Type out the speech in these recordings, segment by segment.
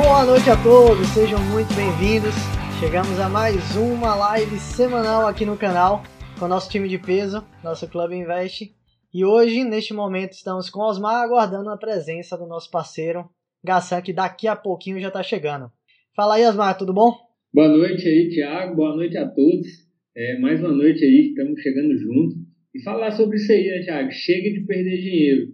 Boa noite a todos, sejam muito bem-vindos. Chegamos a mais uma live semanal aqui no canal com o nosso time de peso, nosso Clube Invest. E hoje, neste momento, estamos com Osmar aguardando a presença do nosso parceiro Gassan, que daqui a pouquinho já está chegando. Fala aí, Osmar, tudo bom? Boa noite aí, Thiago. Boa noite a todos. É, mais uma noite aí, estamos chegando junto. E falar sobre isso aí, né, Thiago? Chega de perder dinheiro.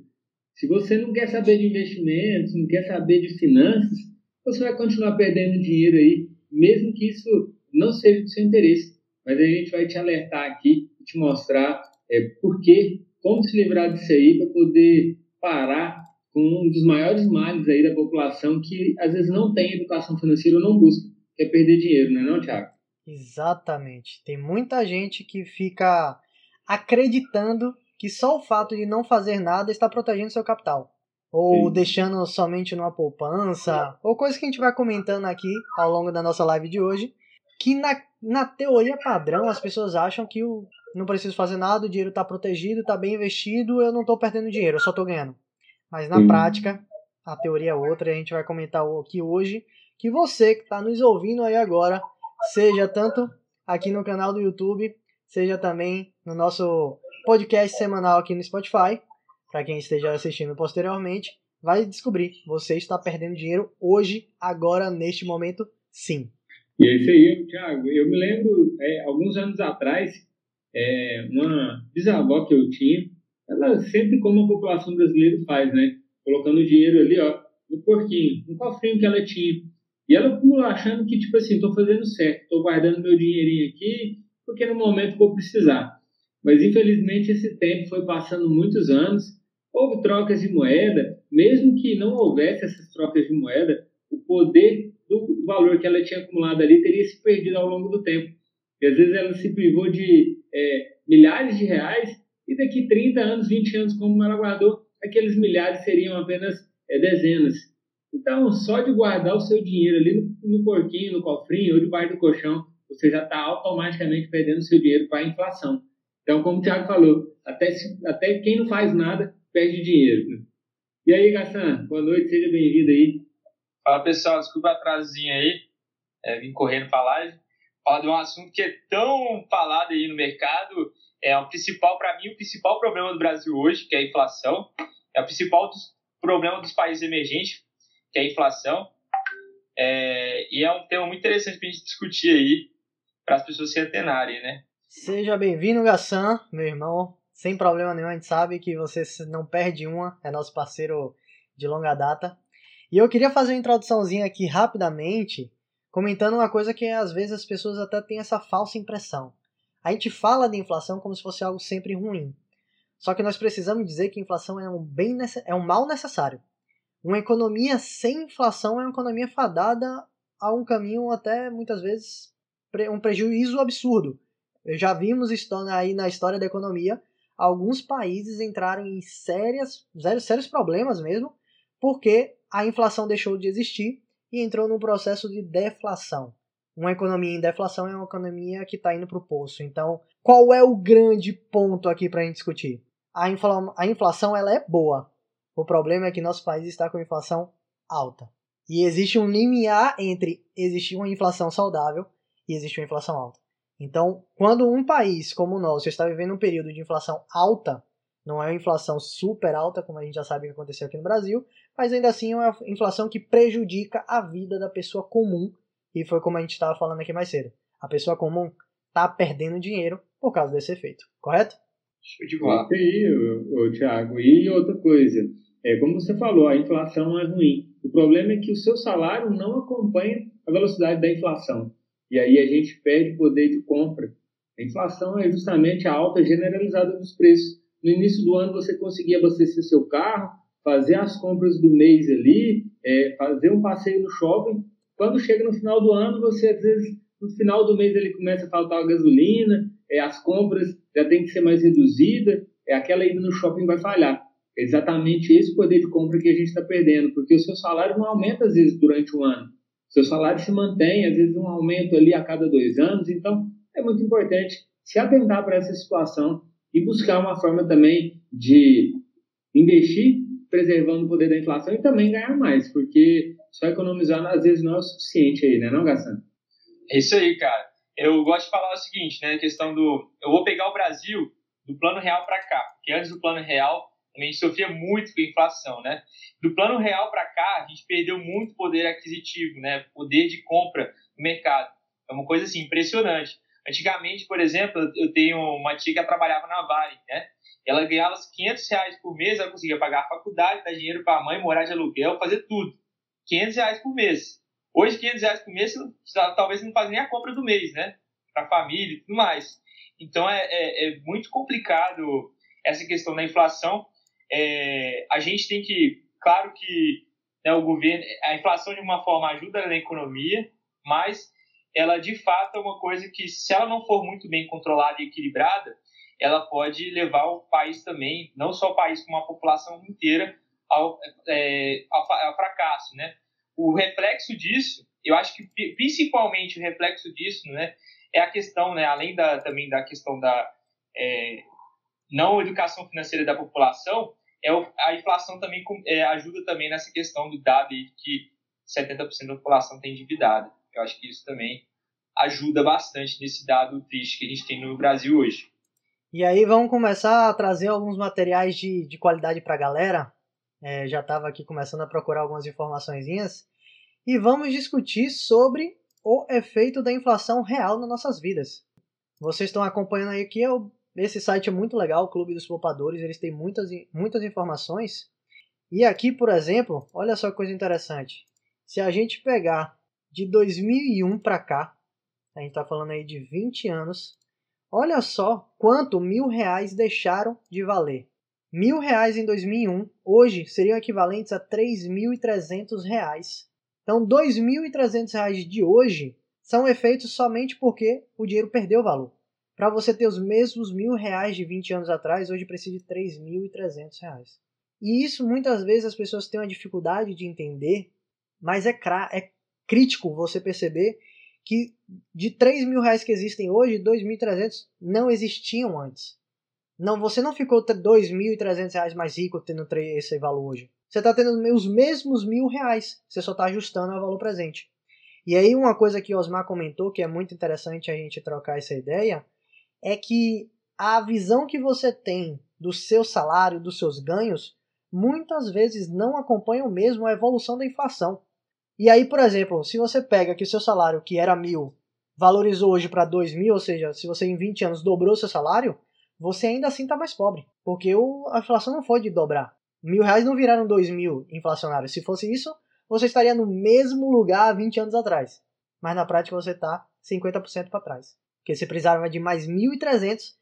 Se você não quer saber de investimentos, não quer saber de finanças, você vai continuar perdendo dinheiro aí, mesmo que isso não seja do seu interesse. Mas a gente vai te alertar aqui e te mostrar é, por quê, como se livrar disso aí para poder parar com um dos maiores males aí da população que às vezes não tem educação financeira ou não busca, que é perder dinheiro, não é não, Thiago? Exatamente. Tem muita gente que fica acreditando que só o fato de não fazer nada está protegendo seu capital ou Sim. deixando somente numa poupança, ou coisa que a gente vai comentando aqui ao longo da nossa live de hoje, que na, na teoria padrão as pessoas acham que eu não preciso fazer nada, o dinheiro está protegido, está bem investido, eu não estou perdendo dinheiro, eu só estou ganhando. Mas na Sim. prática, a teoria é outra, e a gente vai comentar aqui hoje, que você que está nos ouvindo aí agora, seja tanto aqui no canal do YouTube, seja também no nosso podcast semanal aqui no Spotify, para quem esteja assistindo posteriormente, vai descobrir. Você está perdendo dinheiro hoje, agora, neste momento, sim. E é isso aí, Thiago. Eu me lembro, é, alguns anos atrás, é, uma bisavó que eu tinha, ela sempre como a população brasileira faz, né? Colocando dinheiro ali, ó, no porquinho, no cofrinho que ela tinha. E ela achando que, tipo assim, estou fazendo certo, estou guardando meu dinheirinho aqui, porque no momento vou precisar. Mas infelizmente esse tempo foi passando muitos anos Houve trocas de moeda, mesmo que não houvesse essas trocas de moeda, o poder do valor que ela tinha acumulado ali teria se perdido ao longo do tempo. E às vezes ela se privou de é, milhares de reais e daqui 30 anos, 20 anos, como ela guardou, aqueles milhares seriam apenas é, dezenas. Então, só de guardar o seu dinheiro ali no, no porquinho, no cofrinho ou debaixo do colchão, você já está automaticamente perdendo seu dinheiro para a inflação. Então, como o Thiago falou, até, se, até quem não faz nada perde dinheiro. E aí, Gassan, boa noite, seja bem-vindo aí. Fala pessoal, desculpa o atrasinho aí, é, vim correndo para a live. Falar de um assunto que é tão falado aí no mercado, é o principal, para mim, o principal problema do Brasil hoje, que é a inflação. É o principal dos, problema dos países emergentes, que é a inflação. É, e é um tema muito interessante para a gente discutir aí, para as pessoas se antenarem, né? Seja bem-vindo, Gassan, meu irmão sem problema nenhum, a gente sabe que você não perde uma, é nosso parceiro de longa data. E eu queria fazer uma introduçãozinha aqui rapidamente, comentando uma coisa que às vezes as pessoas até têm essa falsa impressão. A gente fala de inflação como se fosse algo sempre ruim. Só que nós precisamos dizer que inflação é um, bem, é um mal necessário. Uma economia sem inflação é uma economia fadada a um caminho até muitas vezes um prejuízo absurdo. Já vimos aí na história da economia alguns países entraram em sérias, sérios problemas mesmo, porque a inflação deixou de existir e entrou num processo de deflação. Uma economia em deflação é uma economia que está indo para o poço. Então, qual é o grande ponto aqui para a gente discutir? A, infla a inflação ela é boa. O problema é que nosso país está com inflação alta. E existe um limiar entre existir uma inflação saudável e existir uma inflação alta. Então, quando um país como o nosso está vivendo um período de inflação alta, não é uma inflação super alta, como a gente já sabe que aconteceu aqui no Brasil, mas ainda assim é uma inflação que prejudica a vida da pessoa comum, e foi como a gente estava falando aqui mais cedo. A pessoa comum está perdendo dinheiro por causa desse efeito, correto? Show de bola. aí, Thiago. E outra coisa, é, como você falou, a inflação é ruim. O problema é que o seu salário não acompanha a velocidade da inflação e aí a gente perde poder de compra. A inflação é justamente a alta generalizada dos preços. No início do ano você conseguia abastecer seu carro, fazer as compras do mês ali, é, fazer um passeio no shopping. Quando chega no final do ano, você às vezes no final do mês ele começa a faltar a gasolina, é, as compras já tem que ser mais reduzida, é aquela ida no shopping vai falhar. É exatamente esse poder de compra que a gente está perdendo, porque o seu salário não aumenta às vezes durante o ano seu salário se mantém, às vezes um aumento ali a cada dois anos, então é muito importante se atentar para essa situação e buscar uma forma também de investir preservando o poder da inflação e também ganhar mais, porque só economizar às vezes não é o suficiente aí, né, não, Gassan? É isso aí, cara. Eu gosto de falar o seguinte, né, a questão do... Eu vou pegar o Brasil do plano real para cá, porque antes do plano real a gente sofria muito com a inflação, né? Do plano real para cá, a gente perdeu muito poder aquisitivo, né? Poder de compra no mercado. É uma coisa assim impressionante. Antigamente, por exemplo, eu tenho uma tia que trabalhava na Vale, né? Ela ganhava 500 reais por mês, ela conseguia pagar a faculdade, dar dinheiro para a mãe, morar de aluguel, fazer tudo. 500 reais por mês. Hoje, 500 reais por mês, talvez não faz nem a compra do mês, né? Para a família e tudo mais. Então, é, é, é, muito complicado essa questão da inflação. É, a gente tem que, claro que né, o governo, a inflação de uma forma ajuda na economia, mas ela de fato é uma coisa que, se ela não for muito bem controlada e equilibrada, ela pode levar o país também, não só o país, como a população inteira, ao, é, ao, fracasso, né? O reflexo disso, eu acho que principalmente o reflexo disso, né, é a questão, né, além da, também da questão da é, não educação financeira da população, é o, a inflação também é, ajuda também nessa questão do dado que 70% da população tem endividada. Eu acho que isso também ajuda bastante nesse dado triste que a gente tem no Brasil hoje. E aí vamos começar a trazer alguns materiais de, de qualidade para a galera. É, já estava aqui começando a procurar algumas informações e vamos discutir sobre o efeito da inflação real nas nossas vidas. Vocês estão acompanhando aí que eu, esse site é muito legal, o Clube dos Poupadores, eles têm muitas, muitas informações. E aqui, por exemplo, olha só que coisa interessante. Se a gente pegar de 2001 para cá, a gente está falando aí de 20 anos, olha só quanto mil reais deixaram de valer. Mil reais em 2001, hoje, seriam equivalentes a 3.300 reais. Então, 2.300 reais de hoje são efeitos somente porque o dinheiro perdeu valor. Para você ter os mesmos mil reais de 20 anos atrás, hoje precisa de 3.300 reais. E isso muitas vezes as pessoas têm uma dificuldade de entender, mas é, é crítico você perceber que de 3 mil reais que existem hoje, 2.300 não existiam antes. Não, você não ficou 2.300 reais mais rico tendo esse valor hoje. Você está tendo os mesmos mil reais. Você só está ajustando ao valor presente. E aí uma coisa que o Osmar comentou, que é muito interessante a gente trocar essa ideia, é que a visão que você tem do seu salário, dos seus ganhos, muitas vezes não acompanha mesmo a evolução da inflação. E aí, por exemplo, se você pega que o seu salário, que era mil, valorizou hoje para dois mil, ou seja, se você em 20 anos dobrou seu salário, você ainda assim está mais pobre. Porque a inflação não foi de dobrar. Mil reais não viraram dois mil inflacionários. Se fosse isso, você estaria no mesmo lugar há 20 anos atrás. Mas na prática você está 50% para trás. Porque você precisava de mais 1.300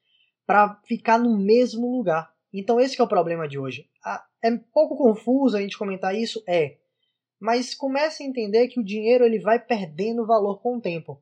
para ficar no mesmo lugar. Então esse é o problema de hoje. É pouco confuso a gente comentar isso? É mas comece a entender que o dinheiro ele vai perdendo valor com o tempo.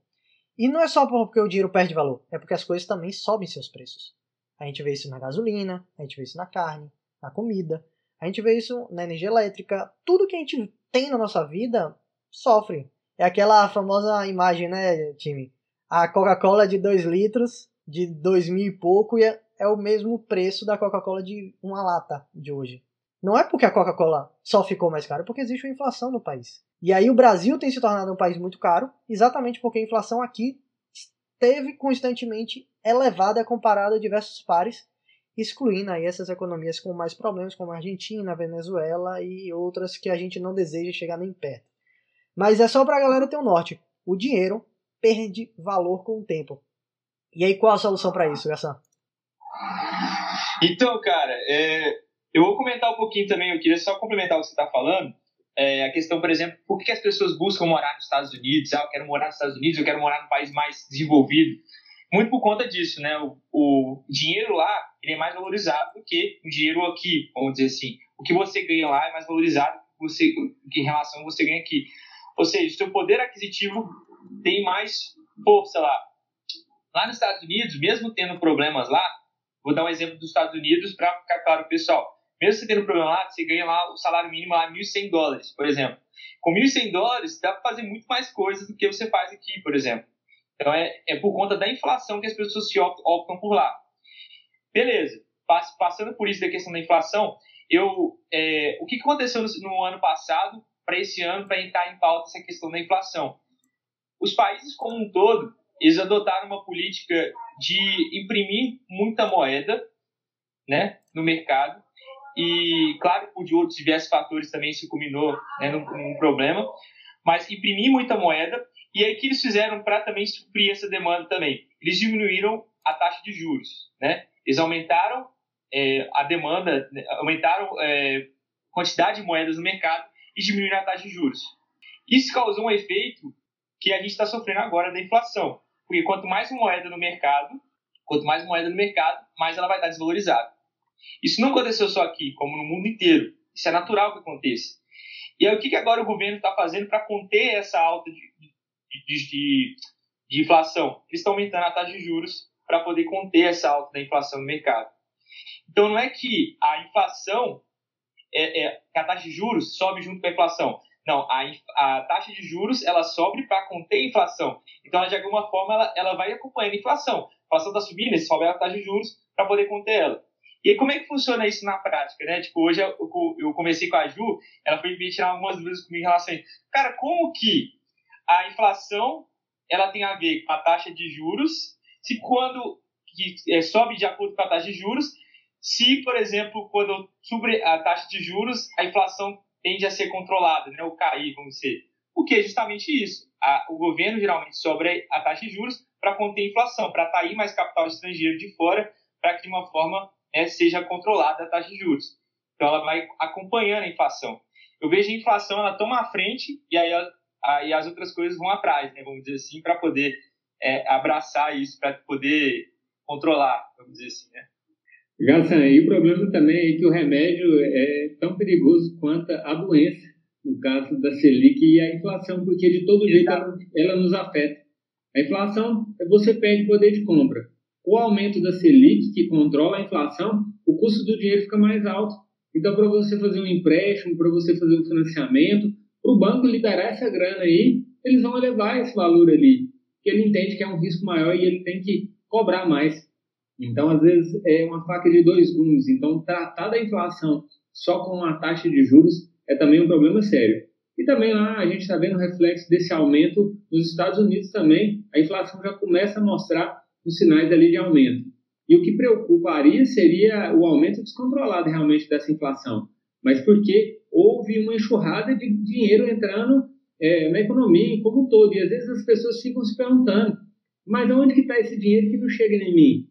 E não é só porque o dinheiro perde valor, é porque as coisas também sobem seus preços. A gente vê isso na gasolina, a gente vê isso na carne, na comida, a gente vê isso na energia elétrica. Tudo que a gente tem na nossa vida sofre. É aquela famosa imagem, né, time? A Coca-Cola de 2 litros, de 2 mil e pouco, e é, é o mesmo preço da Coca-Cola de uma lata de hoje. Não é porque a Coca-Cola só ficou mais cara, é porque existe uma inflação no país. E aí o Brasil tem se tornado um país muito caro, exatamente porque a inflação aqui esteve constantemente elevada comparada a diversos pares, excluindo aí essas economias com mais problemas, como a Argentina, a Venezuela e outras que a gente não deseja chegar nem perto. Mas é só para a galera ter um norte. O dinheiro perde valor com o tempo. E aí qual a solução para isso, Garçom? Então, cara, é, eu vou comentar um pouquinho também, eu queria só complementar o que você está falando. É, a questão, por exemplo, por que as pessoas buscam morar nos Estados Unidos? Ah, eu quero morar nos Estados Unidos, eu quero morar num país mais desenvolvido. Muito por conta disso, né? O, o dinheiro lá ele é mais valorizado do que o dinheiro aqui, vamos dizer assim. O que você ganha lá é mais valorizado do que, em relação ao que você ganha aqui. Ou seja, o seu poder aquisitivo tem mais força lá. Lá nos Estados Unidos, mesmo tendo problemas lá, vou dar um exemplo dos Estados Unidos para ficar claro, pessoal mesmo você tendo problema lá, você ganha lá o salário mínimo a 1.100 dólares, por exemplo. Com 1.100 dólares, dá para fazer muito mais coisas do que você faz aqui, por exemplo. Então, é, é por conta da inflação que as pessoas se optam, optam por lá. Beleza. passando por isso da questão da inflação, eu, é, o que aconteceu no, no ano passado para esse ano para entrar em pauta essa questão da inflação? Os países como um todo, eles adotaram uma política de imprimir muita moeda né, no mercado e, claro, por de outros diversos fatores também se culminou né, num, num problema, mas imprimir muita moeda e aí o que eles fizeram para também suprir essa demanda também? Eles diminuíram a taxa de juros, né? Eles aumentaram é, a demanda, né, aumentaram é, a quantidade de moedas no mercado e diminuíram a taxa de juros. Isso causou um efeito que a gente está sofrendo agora da inflação, porque quanto mais moeda no mercado, quanto mais moeda no mercado, mais ela vai estar desvalorizada. Isso não aconteceu só aqui, como no mundo inteiro. Isso é natural que aconteça. E aí, o que, que agora o governo está fazendo para conter essa alta de, de, de, de inflação? Eles estão aumentando a taxa de juros para poder conter essa alta da inflação no mercado. Então, não é que a inflação, é, é, a taxa de juros sobe junto com a inflação. Não, a, a taxa de juros ela sobe para conter a inflação. Então, ela, de alguma forma, ela, ela vai acompanhando a inflação. A inflação está subindo, sobe a taxa de juros para poder conter ela. E como é que funciona isso na prática, né? Tipo, hoje eu, eu comecei com a Ju, ela foi me tirar algumas dúvidas comigo em relação a isso. Cara, como que a inflação ela tem a ver com a taxa de juros, se quando que, é, sobe de acordo com a taxa de juros, se, por exemplo, quando sobre a taxa de juros, a inflação tende a ser controlada, né, ou cair, vamos dizer. O que é justamente isso. A, o governo geralmente sobre a taxa de juros para conter a inflação, para atrair mais capital estrangeiro de fora, para que de uma forma né, seja controlada a taxa de juros. Então ela vai acompanhando a inflação. Eu vejo a inflação ela toma à frente e aí, aí as outras coisas vão atrás, né, vamos dizer assim, para poder é, abraçar isso, para poder controlar, vamos dizer assim, né? Gassan, e o problema também é que o remédio é tão perigoso quanto a doença, no caso da Selic e a inflação, porque de todo jeito ela, ela nos afeta. A inflação, você perde poder de compra. Com o aumento da Selic, que controla a inflação, o custo do dinheiro fica mais alto. Então, para você fazer um empréstimo, para você fazer um financiamento, para o banco liberar essa grana aí, eles vão elevar esse valor ali, porque ele entende que é um risco maior e ele tem que cobrar mais. Então, às vezes, é uma faca de dois gumes. Então, tratar da inflação só com a taxa de juros é também um problema sério. E também lá a gente está vendo o reflexo desse aumento nos Estados Unidos também. A inflação já começa a mostrar os sinais ali de aumento. E o que preocuparia seria o aumento descontrolado realmente dessa inflação. Mas porque houve uma enxurrada de dinheiro entrando é, na economia como um todo. E às vezes as pessoas ficam se perguntando, mas onde que está esse dinheiro que não chega em mim?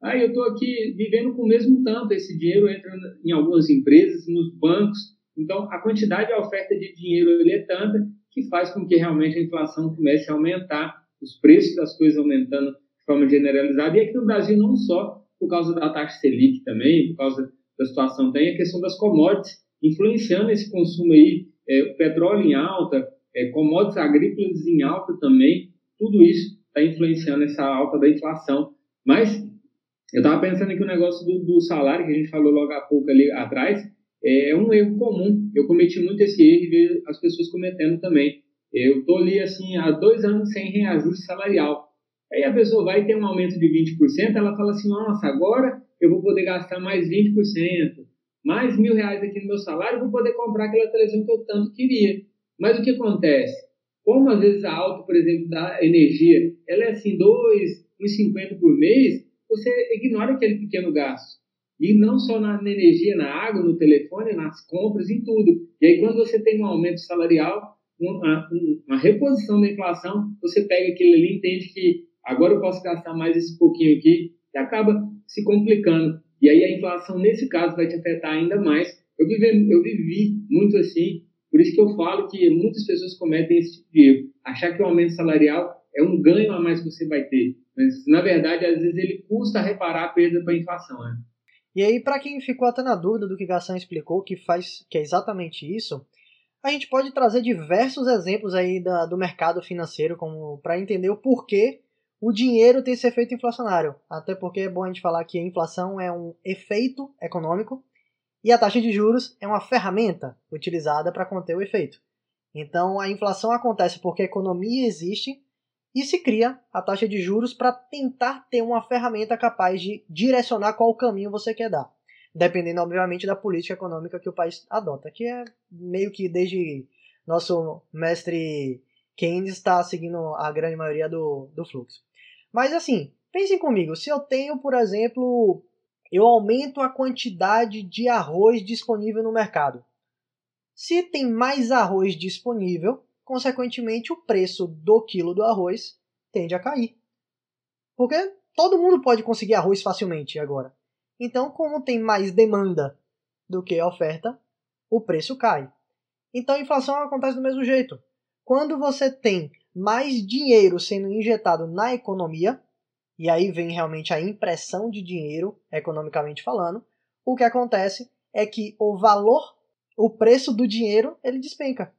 Ah, eu estou aqui vivendo com o mesmo tanto, esse dinheiro entra em algumas empresas, nos bancos. Então, a quantidade de oferta de dinheiro ali é tanta que faz com que realmente a inflação comece a aumentar, os preços das coisas aumentando de forma generalizada. E aqui no Brasil, não só por causa da taxa Selic também, por causa da situação, tem a questão das commodities influenciando esse consumo aí, é, petróleo em alta, é, commodities agrícolas em alta também, tudo isso está influenciando essa alta da inflação. Mas eu estava pensando aqui o negócio do, do, salário, que a gente falou logo há pouco ali atrás, é um erro comum. Eu cometi muito esse erro e vejo as pessoas cometendo também. Eu estou ali, assim, há dois anos sem reajuste salarial. Aí a pessoa vai ter um aumento de 20%, ela fala assim, nossa, agora eu vou poder gastar mais 20%, mais mil reais aqui no meu salário, vou poder comprar aquela televisão que eu tanto queria. Mas o que acontece? Como às vezes a alta, por exemplo, da energia, ela é assim, 2,50 por mês, você ignora aquele pequeno gasto. E não só na, energia, na água, no telefone, nas compras, em tudo. E aí, quando você tem um aumento salarial, uma, uma reposição da inflação, você pega aquilo ali e entende que agora eu posso gastar mais esse pouquinho aqui, e acaba se complicando. E aí a inflação, nesse caso, vai te afetar ainda mais. Eu vivi, eu vivi muito assim, por isso que eu falo que muitas pessoas cometem esse tipo de erro. Achar que o aumento salarial é um ganho a mais que você vai ter. Mas, na verdade, às vezes ele custa reparar a perda para a inflação. Né? E aí, para quem ficou até na dúvida do que Gassan explicou, que faz, que é exatamente isso, a gente pode trazer diversos exemplos aí da, do mercado financeiro como para entender o porquê o dinheiro tem esse efeito inflacionário. Até porque é bom a gente falar que a inflação é um efeito econômico e a taxa de juros é uma ferramenta utilizada para conter o efeito. Então a inflação acontece porque a economia existe e se cria a taxa de juros para tentar ter uma ferramenta capaz de direcionar qual caminho você quer dar, dependendo obviamente da política econômica que o país adota, que é meio que desde nosso mestre Keynes está seguindo a grande maioria do, do fluxo. Mas assim, pensem comigo, se eu tenho, por exemplo, eu aumento a quantidade de arroz disponível no mercado. Se tem mais arroz disponível, consequentemente o preço do quilo do arroz tende a cair. Porque todo mundo pode conseguir arroz facilmente agora. Então, como tem mais demanda do que oferta, o preço cai. Então a inflação acontece do mesmo jeito. Quando você tem mais dinheiro sendo injetado na economia, e aí vem realmente a impressão de dinheiro, economicamente falando, o que acontece é que o valor, o preço do dinheiro, ele despenca.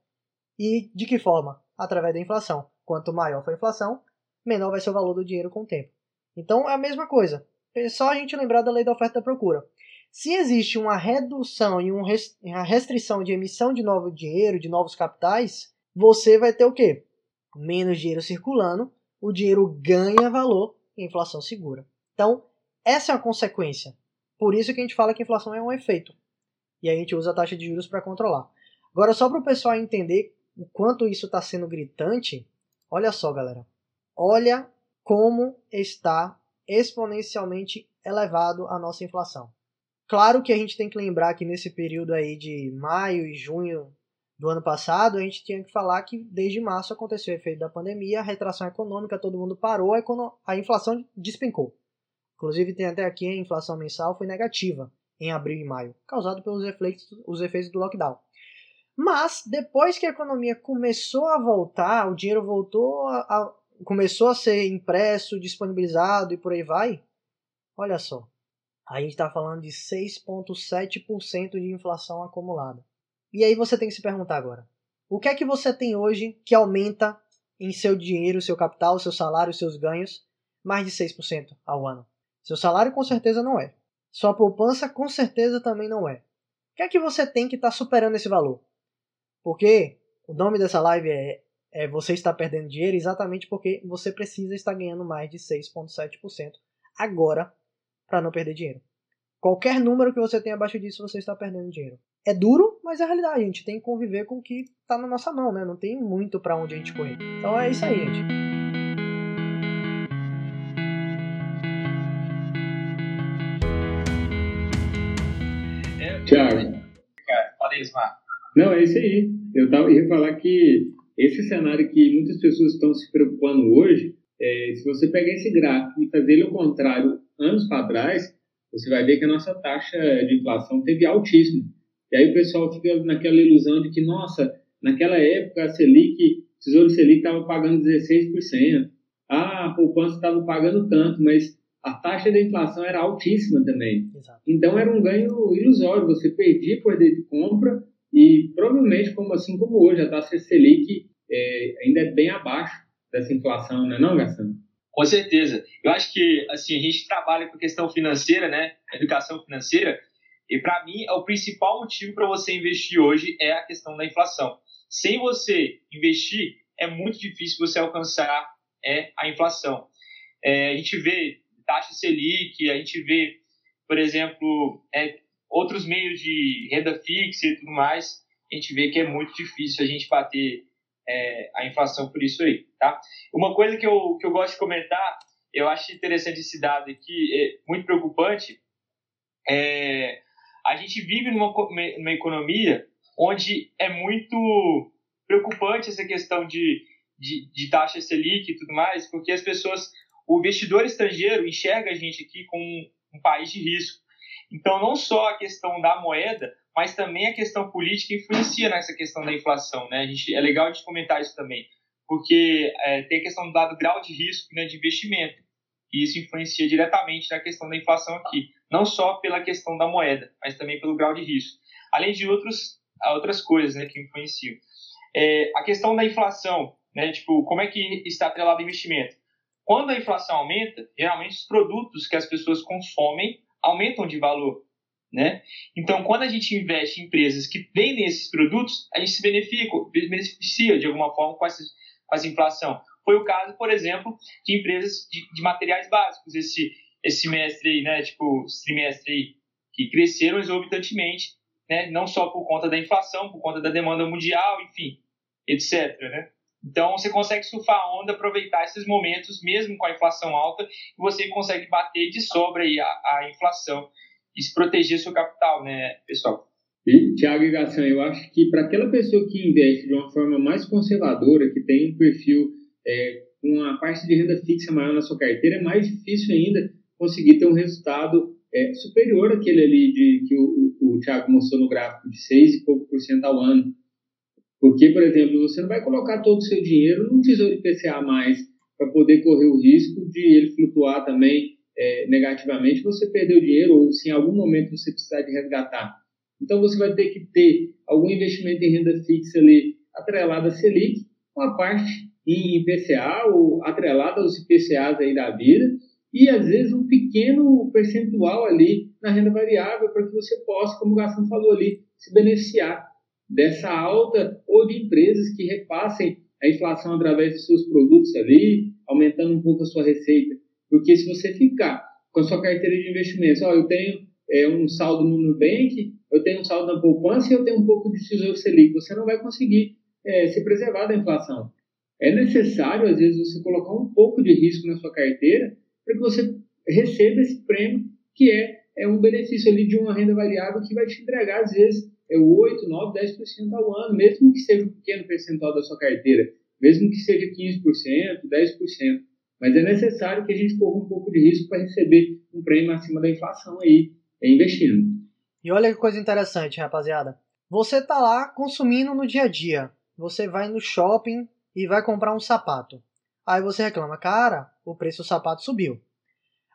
E de que forma? Através da inflação. Quanto maior for a inflação, menor vai ser o valor do dinheiro com o tempo. Então é a mesma coisa. É só a gente lembrar da lei da oferta e da procura. Se existe uma redução e uma restrição de emissão de novo dinheiro, de novos capitais, você vai ter o quê? Menos dinheiro circulando, o dinheiro ganha valor e a inflação segura. Então, essa é a consequência. Por isso que a gente fala que a inflação é um efeito. E a gente usa a taxa de juros para controlar. Agora, só para o pessoal entender o quanto isso está sendo gritante, olha só, galera. Olha como está exponencialmente elevado a nossa inflação. Claro que a gente tem que lembrar que nesse período aí de maio e junho do ano passado, a gente tinha que falar que desde março aconteceu o efeito da pandemia, a retração econômica, todo mundo parou, a, inflação despencou. Inclusive tem até aqui a inflação mensal foi negativa em abril e maio, causado pelos efeitos, os efeitos do lockdown. Mas depois que a economia começou a voltar, o dinheiro voltou a, a começou a ser impresso, disponibilizado e por aí vai. Olha só, a gente está falando de 6,7% de inflação acumulada. E aí você tem que se perguntar agora: o que é que você tem hoje que aumenta em seu dinheiro, seu capital, seu salário, seus ganhos mais de 6% ao ano? Seu salário com certeza não é. Sua poupança com certeza também não é. O que é que você tem que estar tá superando esse valor? Porque o nome dessa live é, é Você está perdendo dinheiro exatamente porque você precisa estar ganhando mais de 6,7% agora para não perder dinheiro. Qualquer número que você tenha abaixo disso, você está perdendo dinheiro. É duro, mas é a realidade. A gente tem que conviver com o que está na nossa mão, né? Não tem muito para onde a gente correr. Então é isso aí, gente. Tiago. Pode ir, Não, é isso aí. Eu tava, ia falar que esse cenário que muitas pessoas estão se preocupando hoje, é, se você pegar esse gráfico e fazer ele ao contrário anos para trás, você vai ver que a nossa taxa de inflação teve altíssima. E aí o pessoal fica naquela ilusão de que, nossa, naquela época a Selic, o Tesouro Selic estava pagando 16%. Ah, a poupança estava pagando tanto, mas a taxa de inflação era altíssima também. Exato. Então era um ganho ilusório, você perdia poder de compra e provavelmente, como assim como hoje, a taxa Selic é, ainda é bem abaixo dessa inflação, não é não, Gastão? Com certeza. Eu acho que assim a gente trabalha com questão financeira, né? Educação financeira. E para mim, é o principal motivo para você investir hoje é a questão da inflação. Sem você investir, é muito difícil você alcançar é, a inflação. É, a gente vê taxa Selic, a gente vê, por exemplo, é, outros meios de renda fixa e tudo mais. A gente vê que é muito difícil a gente bater é, a inflação por isso aí, tá? Uma coisa que eu, que eu gosto de comentar, eu acho interessante esse dado aqui, é muito preocupante, é, a gente vive numa, numa economia onde é muito preocupante essa questão de, de, de taxa Selic e tudo mais, porque as pessoas, o investidor estrangeiro enxerga a gente aqui como um, um país de risco. Então, não só a questão da moeda, mas também a questão política influencia nessa questão da inflação, né? A gente, é legal a gente comentar isso também, porque é, tem a questão do grau de risco né, de investimento, e isso influencia diretamente na questão da inflação aqui, não só pela questão da moeda, mas também pelo grau de risco, além de outros, outras coisas né, que influenciam. É, a questão da inflação, né, tipo, como é que está atrelado ao investimento? Quando a inflação aumenta, geralmente os produtos que as pessoas consomem aumentam de valor. Né? Então, quando a gente investe em empresas que vendem esses produtos, a gente se beneficia, beneficia de alguma forma com essa, com essa inflação. foi o caso, por exemplo, de empresas de, de materiais básicos. Esse, esse semestre aí, né, tipo, trimestre aí, que cresceram exorbitantemente, né, não só por conta da inflação, por conta da demanda mundial, enfim, etc. Né? Então, você consegue surfar a onda, aproveitar esses momentos, mesmo com a inflação alta, e você consegue bater de sobra aí a, a inflação e se proteger seu capital, né, pessoal? Tiago e Gação, eu acho que para aquela pessoa que investe de uma forma mais conservadora, que tem um perfil é, com uma parte de renda fixa maior na sua carteira, é mais difícil ainda conseguir ter um resultado é, superior àquele ali de, que o, o, o Tiago mostrou no gráfico, de 6 e pouco por cento ao ano. Porque, por exemplo, você não vai colocar todo o seu dinheiro num tesouro IPCA mais para poder correr o risco de ele flutuar também é, negativamente, você perder o dinheiro ou se em algum momento você precisar de resgatar. Então você vai ter que ter algum investimento em renda fixa ali atrelada a Selic, uma parte em IPCA ou atrelada aos IPCAs aí da vida e às vezes um pequeno percentual ali na renda variável para que você possa, como o Gastão falou ali, se beneficiar dessa alta ou de empresas que repassem a inflação através de seus produtos ali, aumentando um pouco a sua receita. Porque se você ficar com a sua carteira de investimentos, ó, eu tenho é, um saldo no Nubank, eu tenho um saldo na poupança e eu tenho um pouco de tesouro Selic, você não vai conseguir é, se preservar da inflação. É necessário, às vezes, você colocar um pouco de risco na sua carteira para que você receba esse prêmio, que é, é um benefício ali de uma renda variável que vai te entregar, às vezes, é 8, 9, 10% ao ano, mesmo que seja um pequeno percentual da sua carteira, mesmo que seja 15%, 10%. Mas é necessário que a gente corra um pouco de risco para receber um prêmio acima da inflação aí, investindo. E olha que coisa interessante, rapaziada. Você tá lá consumindo no dia a dia. Você vai no shopping e vai comprar um sapato. Aí você reclama, cara, o preço do sapato subiu.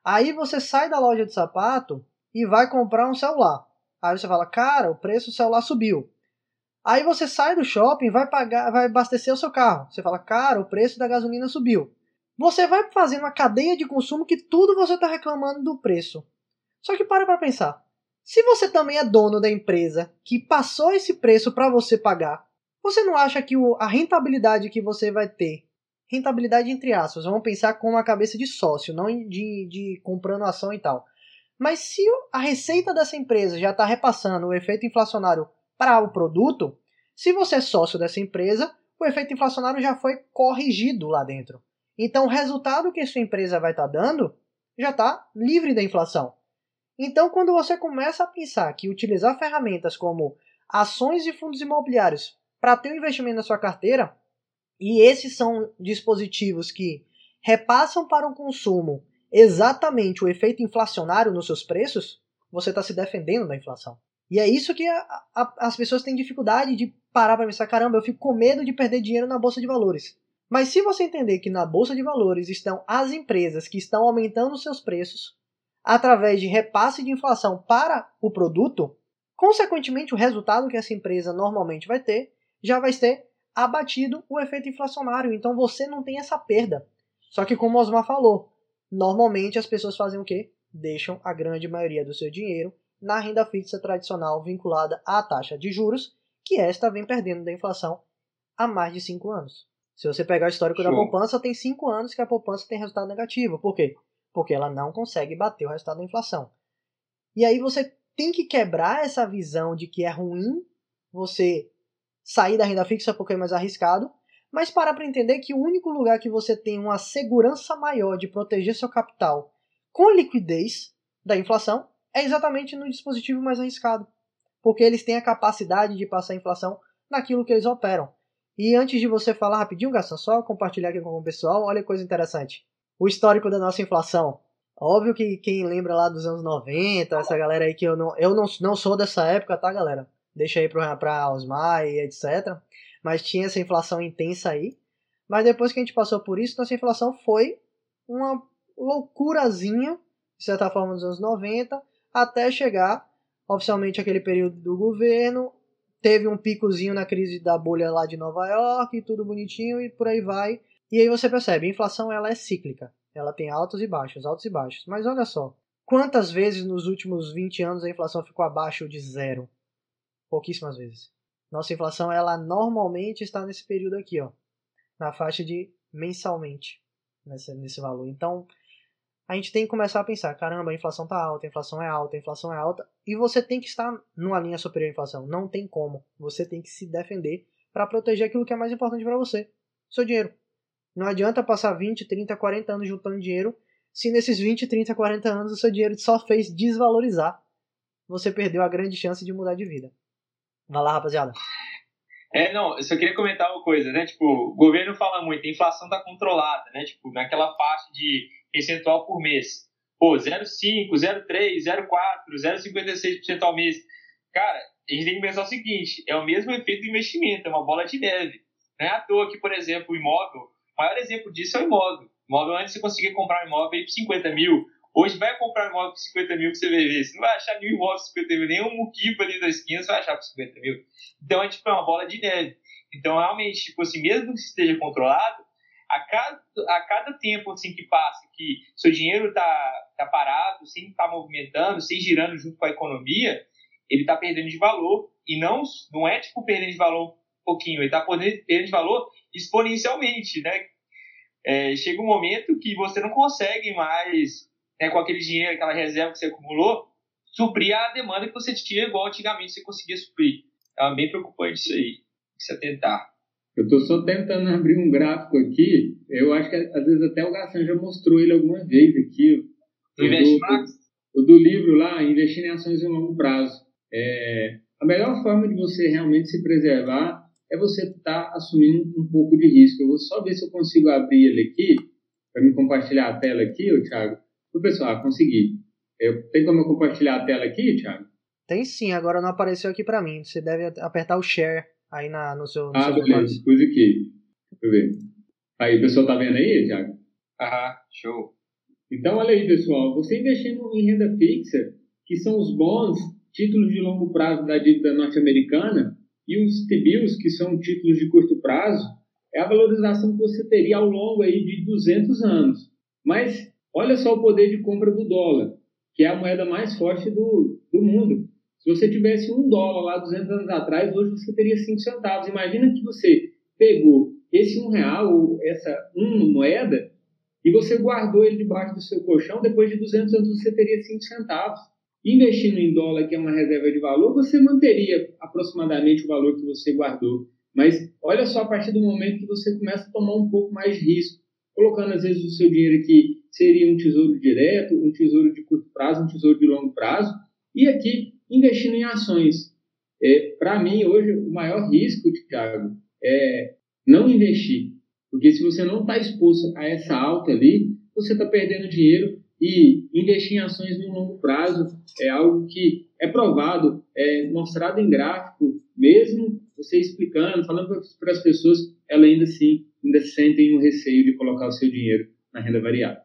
Aí você sai da loja de sapato e vai comprar um celular. Aí você fala, cara, o preço do celular subiu. Aí você sai do shopping, vai pagar, vai abastecer o seu carro. Você fala, cara, o preço da gasolina subiu. Você vai fazendo uma cadeia de consumo que tudo você está reclamando do preço. Só que para para pensar. Se você também é dono da empresa que passou esse preço para você pagar, você não acha que a rentabilidade que você vai ter, rentabilidade entre aspas, vamos pensar com uma cabeça de sócio, não de, de comprando ação e tal. Mas se a receita dessa empresa já está repassando o efeito inflacionário para o produto, se você é sócio dessa empresa, o efeito inflacionário já foi corrigido lá dentro. Então, o resultado que a sua empresa vai estar tá dando já está livre da inflação. Então, quando você começa a pensar que utilizar ferramentas como ações e fundos imobiliários para ter um investimento na sua carteira, e esses são dispositivos que repassam para o consumo exatamente o efeito inflacionário nos seus preços, você está se defendendo da inflação. E é isso que a, a, as pessoas têm dificuldade de parar para pensar: caramba, eu fico com medo de perder dinheiro na bolsa de valores. Mas se você entender que na bolsa de valores estão as empresas que estão aumentando seus preços através de repasse de inflação para o produto, consequentemente o resultado que essa empresa normalmente vai ter já vai ser abatido o efeito inflacionário. Então você não tem essa perda. Só que como o Osmar falou, Normalmente as pessoas fazem o quê? Deixam a grande maioria do seu dinheiro na renda fixa tradicional vinculada à taxa de juros, que esta vem perdendo da inflação há mais de 5 anos. Se você pegar o histórico Show. da poupança, tem 5 anos que a poupança tem resultado negativo. Por quê? Porque ela não consegue bater o resultado da inflação. E aí você tem que quebrar essa visão de que é ruim você sair da renda fixa porque é mais arriscado mas para para entender que o único lugar que você tem uma segurança maior de proteger seu capital com liquidez da inflação é exatamente no dispositivo mais arriscado, porque eles têm a capacidade de passar a inflação naquilo que eles operam. E antes de você falar rapidinho, Gastão, só compartilhar aqui com o pessoal, olha que coisa interessante. O histórico da nossa inflação. Óbvio que quem lembra lá dos anos 90, essa galera aí que eu não, eu não, não sou dessa época, tá, galera? Deixa aí pra, pra Osmar e etc mas tinha essa inflação intensa aí. Mas depois que a gente passou por isso, nossa inflação foi uma loucurazinha, de certa forma, nos anos 90, até chegar oficialmente aquele período do governo. Teve um picozinho na crise da bolha lá de Nova York, tudo bonitinho e por aí vai. E aí você percebe, a inflação ela é cíclica. Ela tem altos e baixos, altos e baixos. Mas olha só, quantas vezes nos últimos 20 anos a inflação ficou abaixo de zero? Pouquíssimas vezes. Nossa inflação ela normalmente está nesse período aqui, ó, na faixa de mensalmente nesse, nesse valor. Então, a gente tem que começar a pensar, caramba, a inflação tá alta, a inflação é alta, a inflação é alta, e você tem que estar numa linha superior à inflação. Não tem como. Você tem que se defender para proteger aquilo que é mais importante para você, seu dinheiro. Não adianta passar 20, 30, 40 anos juntando dinheiro se nesses 20, 30, 40 anos o seu dinheiro só fez desvalorizar. Você perdeu a grande chance de mudar de vida. Vai lá, rapaziada. É, não, eu só queria comentar uma coisa, né? Tipo, o governo fala muito, a inflação tá controlada, né? Tipo, naquela faixa de percentual por mês. Pô, 0,5, 0,3, 0,4, 0,56% ao mês. Cara, a gente tem que pensar o seguinte: é o mesmo efeito do investimento, é uma bola de neve. Não é à toa que, por exemplo, o imóvel, o maior exemplo disso é o imóvel. O imóvel antes você conseguia comprar um imóvel por 50 mil. Hoje vai comprar um imóvel por 50 mil que você vai ver. Você não vai achar nenhum imóvel por 50 mil, nem um muquibo ali da esquina você vai achar por 50 mil. Então é tipo é uma bola de neve. Então, realmente, tipo assim, mesmo que esteja controlado, a cada, a cada tempo assim, que passa, que seu dinheiro está tá parado, sem estar tá movimentando, sem girando junto com a economia, ele está perdendo de valor. E não, não é tipo perdendo de valor um pouquinho, ele está perdendo de valor exponencialmente, né? É, chega um momento que você não consegue mais, né, com aquele dinheiro, aquela reserva que você acumulou, suprir a demanda que você tinha, igual antigamente você conseguia suprir. É bem preocupante isso aí, se atentar. Eu estou só tentando abrir um gráfico aqui. Eu acho que às vezes até o Garçom já mostrou ele alguma vez aqui. Do Investmax? O do livro lá, Investir em Ações em Longo Prazo. É, a melhor forma de você realmente se preservar é você estar tá assumindo um pouco de risco. Eu vou só ver se eu consigo abrir ele aqui, para me compartilhar a tela aqui, ô, Thiago. Pessoal, ah, consegui. Eu, tem como eu compartilhar a tela aqui, Thiago? Tem sim, agora não apareceu aqui para mim. Você deve apertar o share aí na, no seu. No ah, seu beleza, pus aqui. Deixa eu ver. Aí, o pessoal tá vendo aí, Thiago? Aham, show. Então, olha aí, pessoal. Você investindo em renda fixa, que são os bons, títulos de longo prazo da dívida norte-americana, e os T-bills, que são títulos de curto prazo, é a valorização que você teria ao longo aí de 200 anos. Mas olha só o poder de compra do dólar, que é a moeda mais forte do, do mundo. Se você tivesse um dólar lá 200 anos atrás, hoje você teria 5 centavos. Imagina que você pegou esse um real, ou essa uma moeda, e você guardou ele debaixo do seu colchão, depois de 200 anos você teria 5 centavos. Investindo em dólar, que é uma reserva de valor, você manteria aproximadamente o valor que você guardou. Mas olha só, a partir do momento que você começa a tomar um pouco mais de risco, colocando às vezes o seu dinheiro aqui, seria um tesouro direto, um tesouro de curto prazo, um tesouro de longo prazo, e aqui investindo em ações. É, Para mim, hoje, o maior risco, Thiago, é não investir. Porque se você não está exposto a essa alta ali, você está perdendo dinheiro e investir em ações no longo prazo é algo que é provado, é mostrado em gráfico, mesmo você explicando, falando para as pessoas, elas ainda assim ainda sentem o receio de colocar o seu dinheiro na renda variável.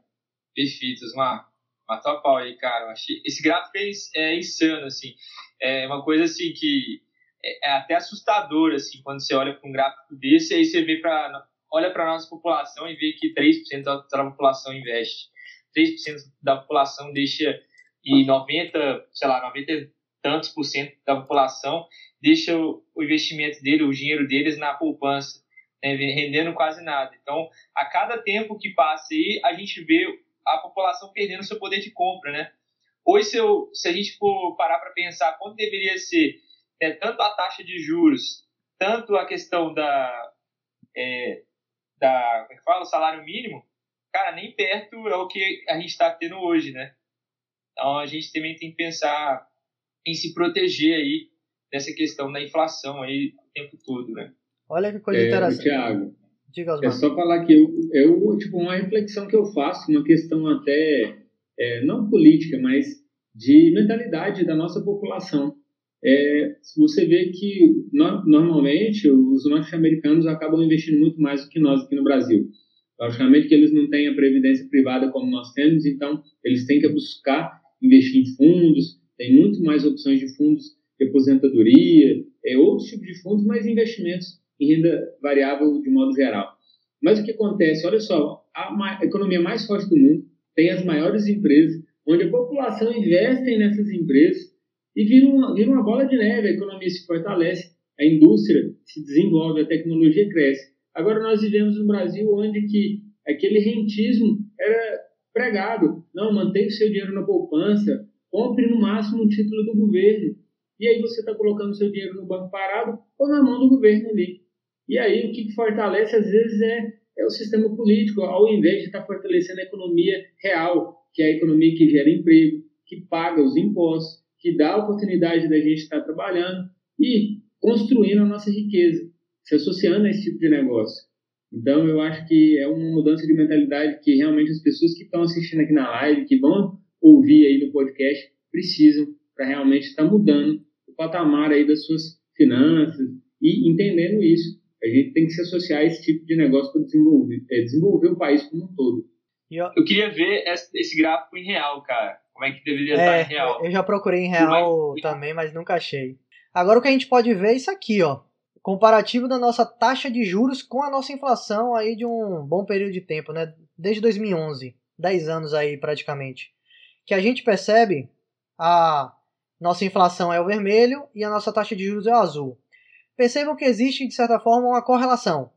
Perfeito, Osmar. Matou a pau aí, cara. Achei... Esse gráfico é, é insano, assim. É uma coisa assim que é, é até assustador, assim, quando você olha para um gráfico desse, aí você vê para olha para a nossa população e vê que 3% da população investe. 3% da população deixa e 90, sei lá, 90 tantos por cento da população deixa o, investimento dele, o dinheiro deles na poupança, né, rendendo quase nada. Então, a cada tempo que passa aí, a gente vê a população perdendo seu poder de compra, né? Hoje, se, eu, se a gente for parar para pensar quanto deveria ser né, tanto a taxa de juros, tanto a questão da, é, da como é que fala, o salário mínimo, cara, nem perto é o que a gente está tendo hoje, né? Então a gente também tem que pensar em se proteger aí dessa questão da inflação aí o tempo todo, né? Olha que coisa é, interessante. Thiago, Diga, é só falar que eu, eu, tipo, uma reflexão que eu faço, uma questão até, é, não política, mas de mentalidade da nossa população. É, você vê que no, normalmente os norte-americanos acabam investindo muito mais do que nós aqui no Brasil. Logicamente que eles não têm a previdência privada como nós temos, então eles têm que buscar investir em fundos, tem muito mais opções de fundos de aposentadoria, é, outros tipos de fundos, mas investimentos renda variável de modo geral. Mas o que acontece? Olha só, a economia mais forte do mundo tem as maiores empresas, onde a população investe nessas empresas e vira uma, vira uma bola de neve, a economia se fortalece, a indústria se desenvolve, a tecnologia cresce. Agora nós vivemos no Brasil onde que aquele rentismo era pregado. Não, mantenha o seu dinheiro na poupança, compre no máximo um título do governo. E aí você está colocando o seu dinheiro no banco parado ou na mão do governo ali. E aí o que fortalece às vezes é, é o sistema político, ao invés de estar tá fortalecendo a economia real, que é a economia que gera emprego, que paga os impostos, que dá a oportunidade da gente estar trabalhando e construindo a nossa riqueza, se associando a esse tipo de negócio. Então, eu acho que é uma mudança de mentalidade que realmente as pessoas que estão assistindo aqui na live, que vão ouvir aí no podcast, precisam para realmente estar mudando o patamar aí das suas finanças e entendendo isso. A gente tem que se associar a esse tipo de negócio para desenvolver, é, desenvolver o país como um todo. Eu queria ver esse gráfico em real, cara. Como é que deveria é, estar em real? Eu já procurei em real também, mas nunca achei. Agora o que a gente pode ver é isso aqui, ó. Comparativo da nossa taxa de juros com a nossa inflação aí de um bom período de tempo, né? Desde 2011, 10 anos aí praticamente. Que a gente percebe a nossa inflação é o vermelho e a nossa taxa de juros é o azul. Percebam que existe, de certa forma, uma correlação.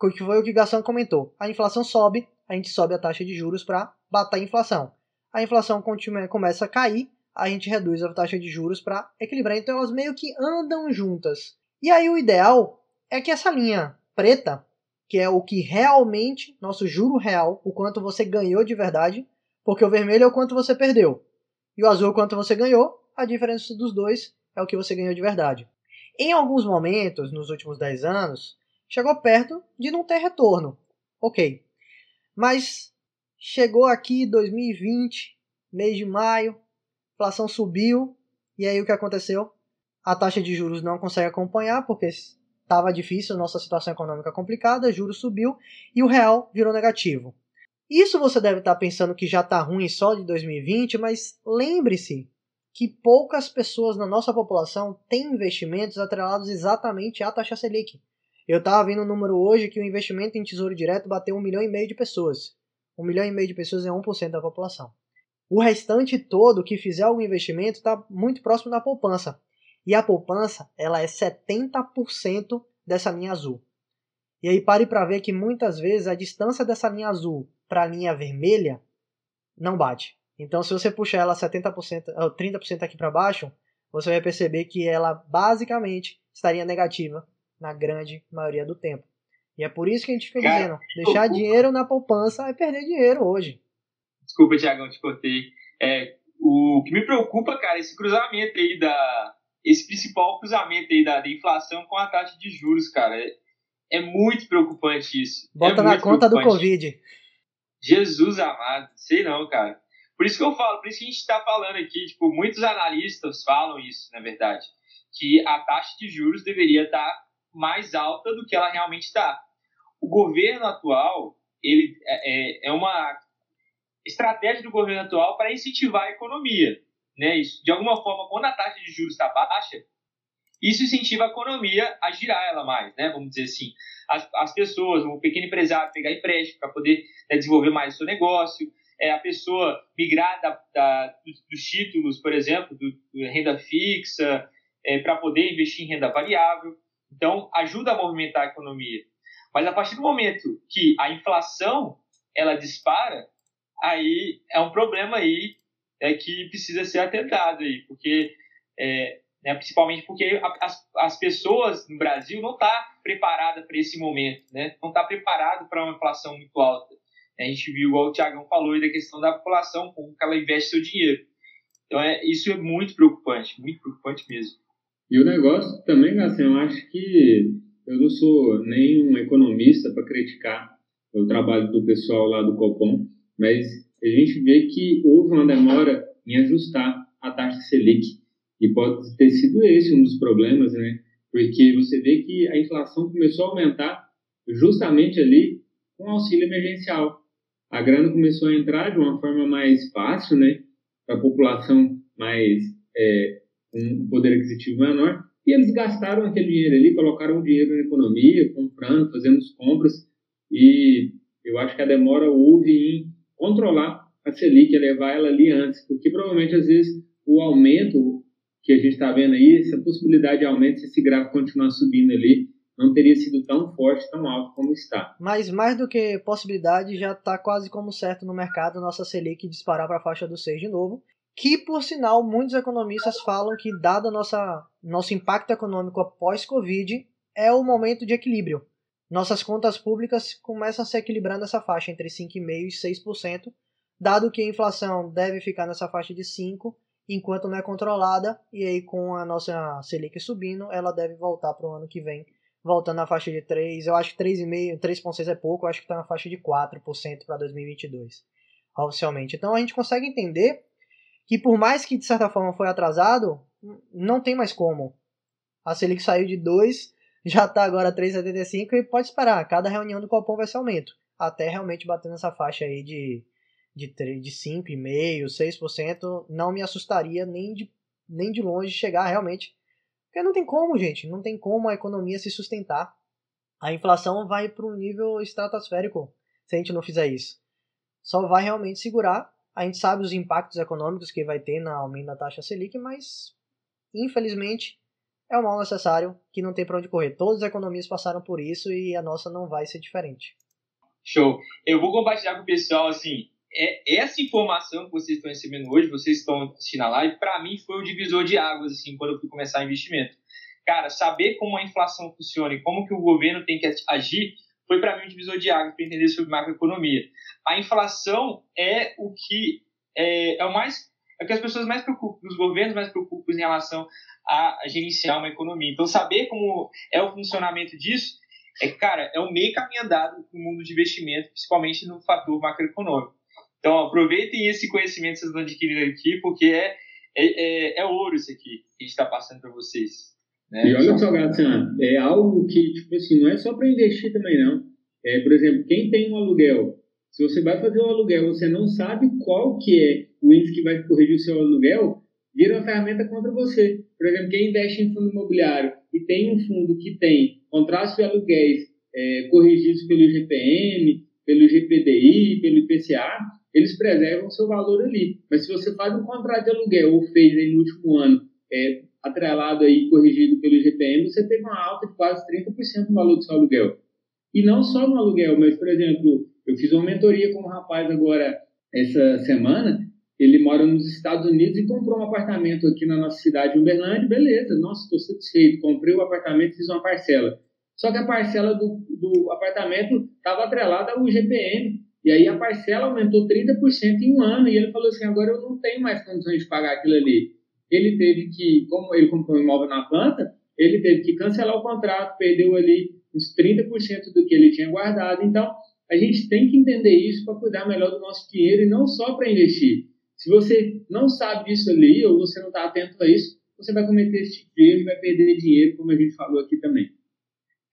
Que foi o que Gassan comentou. A inflação sobe, a gente sobe a taxa de juros para bater a inflação a inflação continua, começa a cair, a gente reduz a taxa de juros para equilibrar. Então elas meio que andam juntas. E aí o ideal é que essa linha preta, que é o que realmente, nosso juro real, o quanto você ganhou de verdade, porque o vermelho é o quanto você perdeu. E o azul é o quanto você ganhou, a diferença dos dois é o que você ganhou de verdade. Em alguns momentos, nos últimos 10 anos, chegou perto de não ter retorno. Ok. Mas Chegou aqui 2020, mês de maio, inflação subiu, e aí o que aconteceu? A taxa de juros não consegue acompanhar, porque estava difícil, nossa situação econômica complicada, juros subiu e o real virou negativo. Isso você deve estar pensando que já está ruim só de 2020, mas lembre-se que poucas pessoas na nossa população têm investimentos atrelados exatamente à taxa Selic. Eu estava vendo um número hoje que o investimento em tesouro direto bateu um milhão e meio de pessoas. Um milhão e meio de pessoas é 1% da população. O restante todo que fizer algum investimento está muito próximo da poupança. E a poupança ela é 70% dessa linha azul. E aí pare para ver que muitas vezes a distância dessa linha azul para a linha vermelha não bate. Então se você puxar ela 70%, ou 30% aqui para baixo, você vai perceber que ela basicamente estaria negativa na grande maioria do tempo. E é por isso que a gente fica Cara, dizendo, deixar dinheiro na poupança é perder dinheiro hoje. Desculpa, Tiagão, te cortei. É, o que me preocupa, cara, é esse cruzamento aí da. Esse principal cruzamento aí da, da inflação com a taxa de juros, cara. É, é muito preocupante isso. Bota é na conta do Covid. Jesus amado, sei não, cara. Por isso que eu falo, por isso que a gente está falando aqui, tipo, muitos analistas falam isso, na verdade, que a taxa de juros deveria estar tá mais alta do que ela realmente está. O governo atual ele é, é, é uma estratégia do governo atual para incentivar a economia. Né? Isso, de alguma forma, quando a taxa de juros está baixa, isso incentiva a economia a girar ela mais, né? vamos dizer assim. As, as pessoas, o pequeno empresário pegar empréstimo para poder né, desenvolver mais o seu negócio, é, a pessoa migrar da, da, dos, dos, títulos, por exemplo, do, do renda fixa, é, para poder investir em renda variável. Então, ajuda a movimentar a economia. Mas a partir do momento que a inflação ela dispara, aí é um problema aí é que precisa ser atentado aí, porque é, né, principalmente porque as, as pessoas no Brasil não estão tá preparadas para esse momento, né? não está preparado para uma inflação muito alta. A gente viu, igual o Tiagão falou, da questão da população, como ela investe seu dinheiro. Então, é, isso é muito preocupante, muito preocupante mesmo. E o negócio também, assim, eu acho que eu não sou nem um economista para criticar o trabalho do pessoal lá do Copom, mas a gente vê que houve uma demora em ajustar a taxa Selic. E pode ter sido esse um dos problemas, né? Porque você vê que a inflação começou a aumentar justamente ali com auxílio emergencial. A grana começou a entrar de uma forma mais fácil, né? Para a população mais é, um poder aquisitivo menor, e eles gastaram aquele dinheiro ali, colocaram o dinheiro na economia, comprando, fazendo as compras, e eu acho que a demora houve em controlar a Selic, levar ela ali antes, porque provavelmente às vezes o aumento que a gente está vendo aí, essa possibilidade de aumento, se esse gráfico continuar subindo ali, não teria sido tão forte, tão alto como está. Mas mais do que possibilidade, já está quase como certo no mercado nossa Selic disparar para a faixa dos 6 de novo. Que, por sinal, muitos economistas falam que, dado nossa, nosso impacto econômico após Covid, é o momento de equilíbrio. Nossas contas públicas começam a se equilibrar nessa faixa entre 5,5% e 6%, dado que a inflação deve ficar nessa faixa de 5%, enquanto não é controlada, e aí com a nossa Selic subindo, ela deve voltar para o ano que vem voltando na faixa de 3, eu acho que 3,5, 3,6 é pouco, eu acho que está na faixa de 4% para 2022, oficialmente. Então a gente consegue entender que por mais que de certa forma foi atrasado, não tem mais como. A Selic saiu de 2, já está agora 3,75 e pode esperar, cada reunião do Copom vai ser aumento, até realmente bater nessa faixa aí de, de, de 5,5%, 6%, não me assustaria nem de, nem de longe chegar realmente porque não tem como, gente, não tem como a economia se sustentar. A inflação vai para um nível estratosférico se a gente não fizer isso. Só vai realmente segurar. A gente sabe os impactos econômicos que vai ter na aumento da taxa Selic, mas infelizmente é o mal necessário que não tem para onde correr. Todas as economias passaram por isso e a nossa não vai ser diferente. Show. Eu vou compartilhar com o pessoal assim, é, essa informação que vocês estão recebendo hoje, vocês estão assistindo a live, para mim foi um divisor de águas, assim, quando eu fui começar investimento. Cara, saber como a inflação funciona e como que o governo tem que agir foi para mim um divisor de águas para entender sobre macroeconomia. A inflação é o que é, é o mais é o que as pessoas mais preocupam, os governos mais preocupam em relação a, a gerenciar uma economia. Então, saber como é o funcionamento disso é, cara, é o meio caminho andado no mundo de investimento, principalmente no fator macroeconômico. Então, aproveitem esse conhecimento que vocês estão adquirindo aqui, porque é, é, é, é ouro isso aqui que a gente está passando para vocês. Né? E olha só, Graciano, é algo que, tipo assim, não é só para investir também, não. É, por exemplo, quem tem um aluguel, se você vai fazer um aluguel, você não sabe qual que é o índice que vai corrigir o seu aluguel, vira uma ferramenta contra você. Por exemplo, quem investe em fundo imobiliário e tem um fundo que tem contratos de aluguéis é, corrigidos pelo GPM, pelo GPDI, pelo IPCA, eles preservam seu valor ali. Mas se você faz um contrato de aluguel ou fez aí no último ano, é, atrelado aí, corrigido pelo GPM, você teve uma alta de quase 30% no valor do seu aluguel. E não só no aluguel, mas, por exemplo, eu fiz uma mentoria com um rapaz agora, essa semana, ele mora nos Estados Unidos e comprou um apartamento aqui na nossa cidade de Uberlândia, beleza, nossa, estou satisfeito, comprei o apartamento, fiz uma parcela. Só que a parcela do, do apartamento estava atrelada ao GPM. E aí a parcela aumentou 30% em um ano. E ele falou assim: agora eu não tenho mais condições de pagar aquilo ali. Ele teve que, como ele comprou um imóvel na planta, ele teve que cancelar o contrato, perdeu ali uns 30% do que ele tinha guardado. Então, a gente tem que entender isso para cuidar melhor do nosso dinheiro e não só para investir. Se você não sabe disso ali ou você não está atento a isso, você vai cometer esse tipo de erro e vai perder dinheiro, como a gente falou aqui também.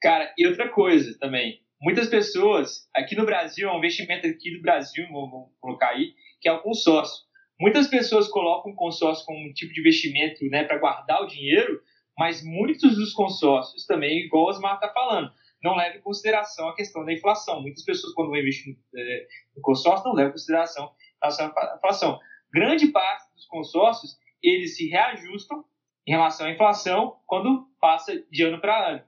Cara, e outra coisa também. Muitas pessoas, aqui no Brasil, é um investimento aqui do Brasil, vamos colocar aí, que é o consórcio. Muitas pessoas colocam o consórcio como um tipo de investimento né, para guardar o dinheiro, mas muitos dos consórcios também, igual o Osmar está falando, não levam em consideração a questão da inflação. Muitas pessoas, quando vão investir é, no consórcio, não levam em consideração a inflação. Grande parte dos consórcios, eles se reajustam em relação à inflação quando passa de ano para ano.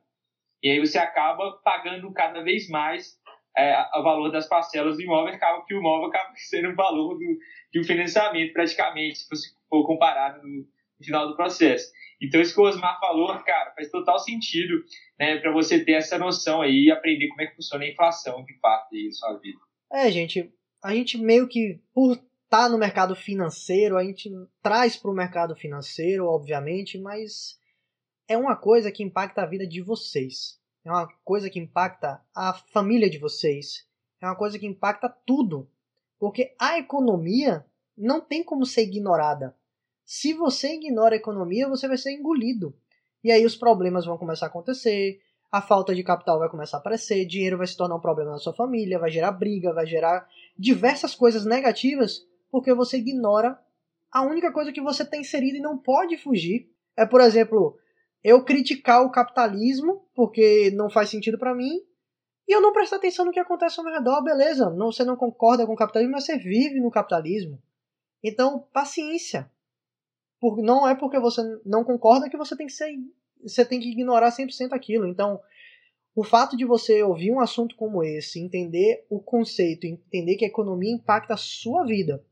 E aí você acaba pagando cada vez mais é, o valor das parcelas do imóvel, acaba que o imóvel acaba sendo o valor do, de um financiamento, praticamente, se você for comparado no, final do processo. Então, isso que o Osmar falou, cara, faz total sentido né, para você ter essa noção aí e aprender como é que funciona a inflação, fato, aí, na sua vida. É, gente, a gente meio que, por estar tá no mercado financeiro, a gente traz para o mercado financeiro, obviamente, mas é uma coisa que impacta a vida de vocês. É uma coisa que impacta a família de vocês. É uma coisa que impacta tudo. Porque a economia não tem como ser ignorada. Se você ignora a economia, você vai ser engolido. E aí os problemas vão começar a acontecer, a falta de capital vai começar a aparecer, dinheiro vai se tornar um problema na sua família, vai gerar briga, vai gerar diversas coisas negativas, porque você ignora a única coisa que você tem inserido e não pode fugir. É, por exemplo, eu criticar o capitalismo, porque não faz sentido para mim, e eu não prestar atenção no que acontece ao meu redor, beleza, não, você não concorda com o capitalismo, mas você vive no capitalismo. Então, paciência. Por, não é porque você não concorda que você tem que ser, você tem que ignorar 100% aquilo. Então, O fato de você ouvir um assunto como esse, entender o conceito, entender que a economia impacta a sua vida,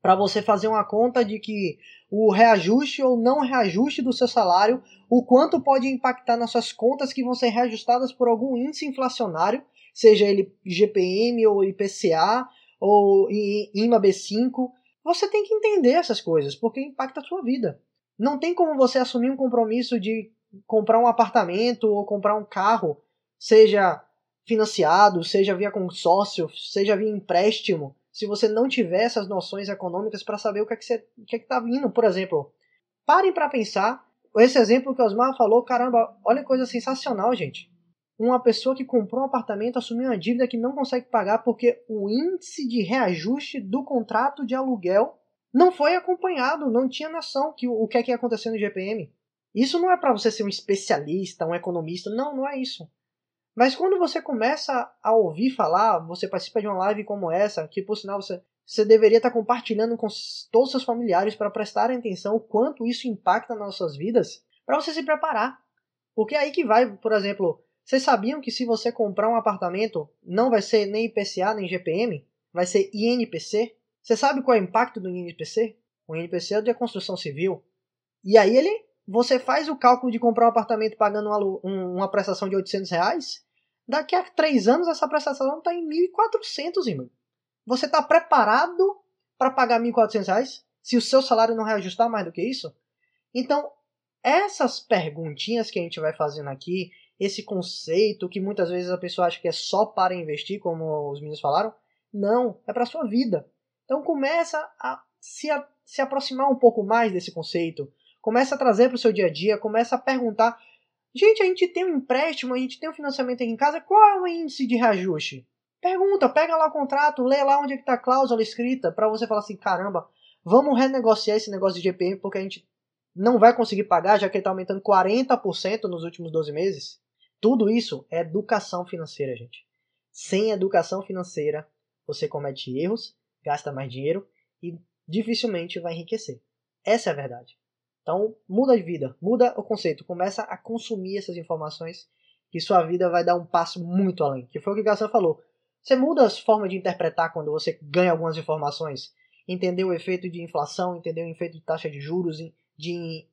para você fazer uma conta de que o reajuste ou não reajuste do seu salário, o quanto pode impactar nas suas contas que vão ser reajustadas por algum índice inflacionário, seja ele GPM ou IPCA ou IMA B5. Você tem que entender essas coisas, porque impacta a sua vida. Não tem como você assumir um compromisso de comprar um apartamento ou comprar um carro, seja financiado, seja via consórcio, seja via empréstimo, se você não tiver essas noções econômicas para saber o que é que você, o que é que tá vindo, por exemplo. Parem para pensar, esse exemplo que o Osmar falou, caramba, olha coisa sensacional, gente. Uma pessoa que comprou um apartamento assumiu uma dívida que não consegue pagar porque o índice de reajuste do contrato de aluguel não foi acompanhado, não tinha noção que o que é que ia acontecer no GPM. Isso não é para você ser um especialista, um economista, não, não é isso. Mas quando você começa a ouvir falar, você participa de uma live como essa, que por sinal você, você deveria estar compartilhando com todos os seus familiares para prestarem atenção o quanto isso impacta nas suas vidas, para você se preparar. Porque é aí que vai, por exemplo, vocês sabiam que se você comprar um apartamento, não vai ser nem IPCA nem GPM, vai ser INPC? Você sabe qual é o impacto do INPC? O INPC é de construção civil. E aí ele, você faz o cálculo de comprar um apartamento pagando uma, uma prestação de 800 reais, Daqui a três anos essa prestação está em 1.400, irmão. Você está preparado para pagar 1.400 reais se o seu salário não reajustar mais do que isso? Então, essas perguntinhas que a gente vai fazendo aqui, esse conceito que muitas vezes a pessoa acha que é só para investir, como os meninos falaram, não, é para sua vida. Então começa a se, a se aproximar um pouco mais desse conceito, começa a trazer para o seu dia a dia, começa a perguntar Gente, a gente tem um empréstimo, a gente tem um financiamento aqui em casa, qual é o índice de reajuste? Pergunta, pega lá o contrato, lê lá onde é está a cláusula escrita, para você falar assim, caramba, vamos renegociar esse negócio de GPM porque a gente não vai conseguir pagar, já que ele está aumentando 40% nos últimos 12 meses. Tudo isso é educação financeira, gente. Sem educação financeira, você comete erros, gasta mais dinheiro e dificilmente vai enriquecer. Essa é a verdade. Então, muda de vida, muda o conceito, começa a consumir essas informações que sua vida vai dar um passo muito além. Que foi o que o Gassan falou. Você muda as formas de interpretar quando você ganha algumas informações. Entender o efeito de inflação, entender o efeito de taxa de juros, de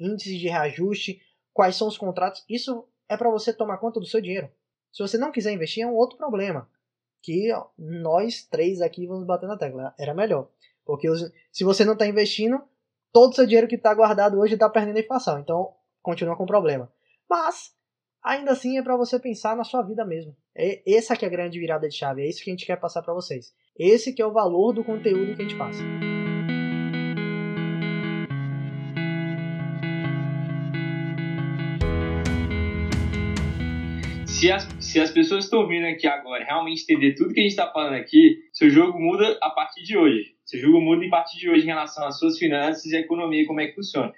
índices de reajuste, quais são os contratos. Isso é para você tomar conta do seu dinheiro. Se você não quiser investir, é um outro problema. Que nós três aqui vamos bater na tecla. Era melhor. Porque se você não está investindo, todo o seu dinheiro que está guardado hoje está perdendo a inflação. Então, continua com problema. Mas, ainda assim, é para você pensar na sua vida mesmo. É, essa que é a grande virada de chave. É isso que a gente quer passar para vocês. Esse que é o valor do conteúdo que a gente passa. se as, se as pessoas estão ouvindo aqui agora realmente entender tudo que a gente está falando aqui, seu jogo muda a partir de hoje. Seu jogo muda a partir de hoje em relação às suas finanças e à economia, como é que funciona.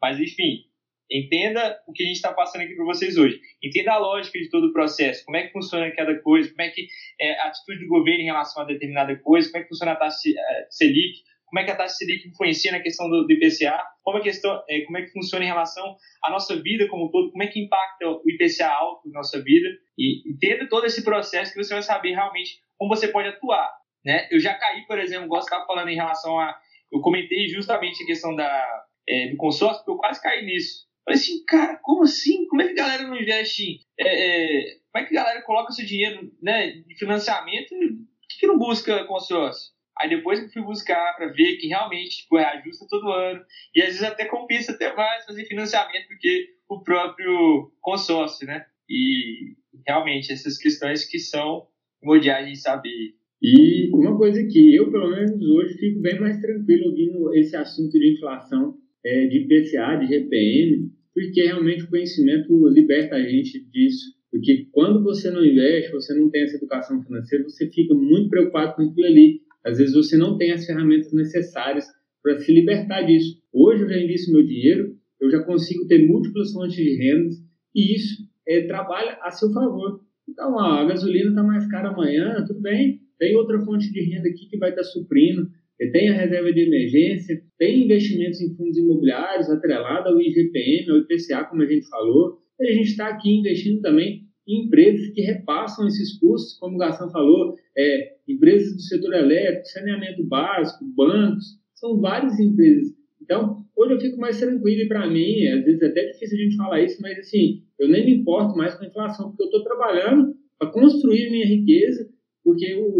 Mas, enfim, entenda o que a gente está passando aqui para vocês hoje. Entenda a lógica de todo o processo, como é que funciona cada coisa, como é que é a atitude do governo em relação a determinada coisa, como é que funciona a taxa eh, Selic, como é que a taxa Selic influencia na questão do, do IPCA, como é, questão, é, como é que funciona em relação à nossa vida como um todo, como é que impacta o IPCA alto na nossa vida, e entenda todo esse processo que você vai saber realmente como você pode atuar. Né? Eu já caí, por exemplo, gosto de estar falando em relação a. Eu comentei justamente a questão da, é, do consórcio, porque eu quase caí nisso. Falei assim, cara, como assim? Como é que a galera não investe? É, é, como é que a galera coloca seu dinheiro né, de financiamento? Por que, que não busca consórcio? Aí depois eu fui buscar para ver que realmente tipo, é ajusta todo ano. E às vezes até compensa até mais fazer financiamento do que o próprio consórcio, né? E realmente essas questões que são mundiais de saber. E uma coisa que eu, pelo menos hoje, fico bem mais tranquilo ouvindo esse assunto de inflação, é, de IPCA, de GPM, porque realmente o conhecimento liberta a gente disso. Porque quando você não investe, você não tem essa educação financeira, você fica muito preocupado com aquilo ali. Às vezes você não tem as ferramentas necessárias para se libertar disso. Hoje eu já invisto meu dinheiro, eu já consigo ter múltiplas fontes de rendas e isso é, trabalha a seu favor. Então, a gasolina está mais cara amanhã, tudo bem, tem outra fonte de renda aqui que vai estar suprindo, tem a reserva de emergência, tem investimentos em fundos imobiliários atrelado ao IGPM, ao IPCA, como a gente falou, e a gente está aqui investindo também empresas que repassam esses custos, como o Gastão falou, é, empresas do setor elétrico, saneamento básico, bancos, são várias empresas. Então, hoje eu fico mais tranquilo e para mim, às vezes é até difícil a gente falar isso, mas assim, eu nem me importo mais com a inflação, porque eu estou trabalhando para construir minha riqueza, porque eu,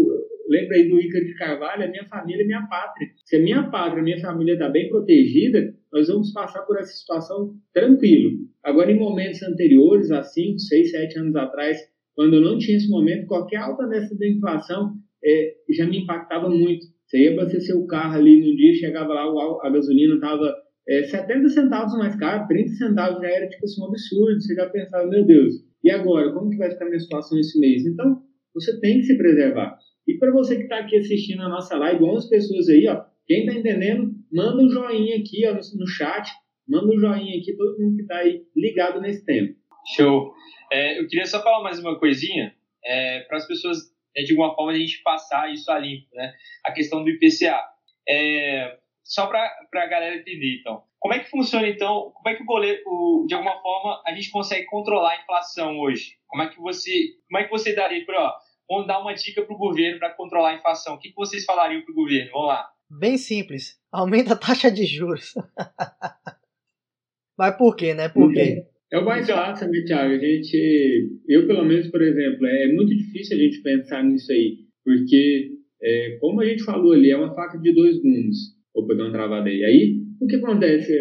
lembra aí do Ícaro de Carvalho, a minha família é minha pátria. Se a minha pátria, a minha família está bem protegida, nós vamos passar por essa situação tranquilo. Agora, em momentos anteriores, há 5, 6, 7 anos atrás, quando eu não tinha esse momento, qualquer alta dessa da inflação é, já me impactava muito. Você ia abastecer o carro ali no dia, chegava lá, a gasolina estava é, 70 centavos mais caro, 30 centavos já era tipo assim, um absurdo. Você já pensava, meu Deus, e agora? Como que vai ficar a minha situação esse mês? Então, você tem que se preservar. E para você que está aqui assistindo a nossa live, 11 pessoas aí, ó, quem está entendendo, manda um joinha aqui ó, no, chat, manda um joinha aqui, todo mundo que está aí ligado nesse tema. Show. É, eu queria só falar mais uma coisinha, é, para as pessoas, é, de alguma forma, a gente passar isso a limpo, né? A questão do IPCA. É, só para a galera entender, então. Como é que funciona, então, como é que o boleto, de alguma forma, a gente consegue controlar a inflação hoje? Como é que você, como é que você daria para, vamos dar uma dica para o governo para controlar a inflação? O que, que vocês falariam para o governo? Vamos lá. Bem simples. Aumenta a taxa de juros. Mas por quê, né? Por quê? É o mais fácil, né, Thiago? A gente, eu pelo menos, por exemplo, é muito difícil a gente pensar nisso aí, porque, é, como a gente falou ali, é uma faca de dois gumes. Opa, deu uma travada aí. Aí, o que acontece?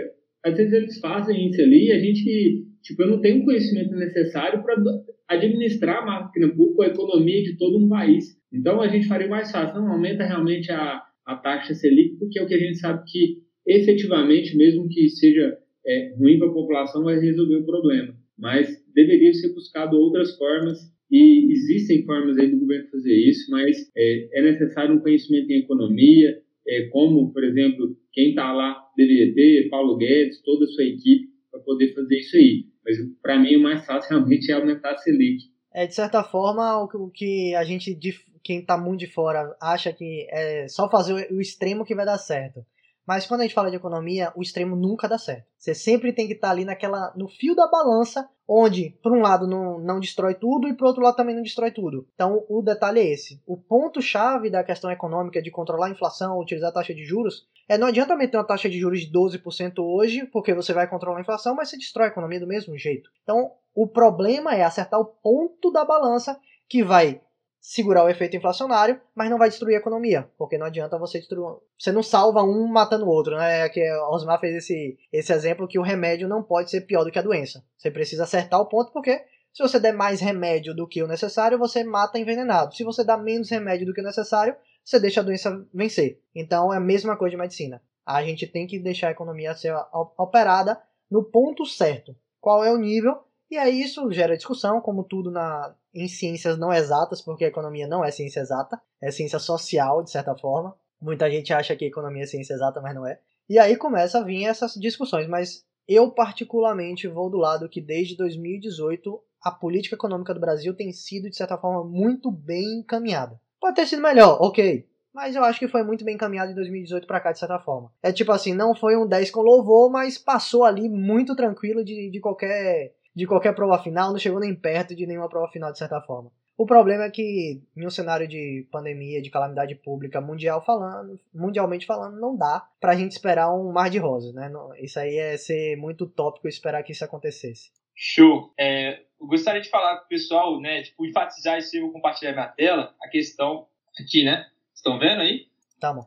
Às vezes eles fazem isso ali e a gente, tipo, eu não tenho o conhecimento necessário para administrar a máquina pública, a economia de todo um país. Então a gente faria mais fácil, não aumenta realmente a, a taxa Selic, porque é o que a gente sabe que efetivamente, mesmo que seja é, ruim para a população, vai resolver o problema. Mas deveria ser buscado outras formas e existem formas aí do governo fazer isso, mas é, é necessário um conhecimento em economia, é, como, por exemplo, quem está lá ter, Paulo Guedes, toda a sua equipe, para poder fazer isso aí. Mas para mim o mais fácil realmente é aumentar a Selic. É, de certa forma, o que a gente, quem está muito de fora, acha que é só fazer o extremo que vai dar certo. Mas quando a gente fala de economia, o extremo nunca dá certo. Você sempre tem que estar tá ali naquela, no fio da balança, onde, por um lado, não, não destrói tudo e por outro lado também não destrói tudo. Então, o detalhe é esse. O ponto-chave da questão econômica de controlar a inflação, utilizar a taxa de juros, é não adianta meter uma taxa de juros de 12% hoje, porque você vai controlar a inflação, mas você destrói a economia do mesmo jeito. Então, o problema é acertar o ponto da balança que vai segurar o efeito inflacionário, mas não vai destruir a economia, porque não adianta você destruir. Você não salva um matando o outro, né? É que Osmar fez esse, esse exemplo que o remédio não pode ser pior do que a doença. Você precisa acertar o ponto, porque se você der mais remédio do que o necessário, você mata envenenado. Se você dá menos remédio do que o necessário, você deixa a doença vencer. Então é a mesma coisa de medicina. A gente tem que deixar a economia ser operada no ponto certo. Qual é o nível? E aí isso gera discussão, como tudo na, em ciências não exatas, porque a economia não é ciência exata, é ciência social, de certa forma. Muita gente acha que economia é ciência exata, mas não é. E aí começa a vir essas discussões, mas eu particularmente vou do lado que desde 2018 a política econômica do Brasil tem sido, de certa forma, muito bem encaminhada. Pode ter sido melhor, ok. Mas eu acho que foi muito bem encaminhado de 2018 para cá, de certa forma. É tipo assim, não foi um 10 com louvor, mas passou ali muito tranquilo de, de qualquer de qualquer prova final, não chegou nem perto de nenhuma prova final, de certa forma. O problema é que, em um cenário de pandemia, de calamidade pública mundial falando, mundialmente falando, não dá pra gente esperar um mar de rosas, né? Isso aí é ser muito utópico esperar que isso acontecesse. Show! É, eu gostaria de falar com o pessoal, né? Tipo, enfatizar isso eu vou compartilhar minha tela, a questão aqui, né? Estão vendo aí? Tá bom.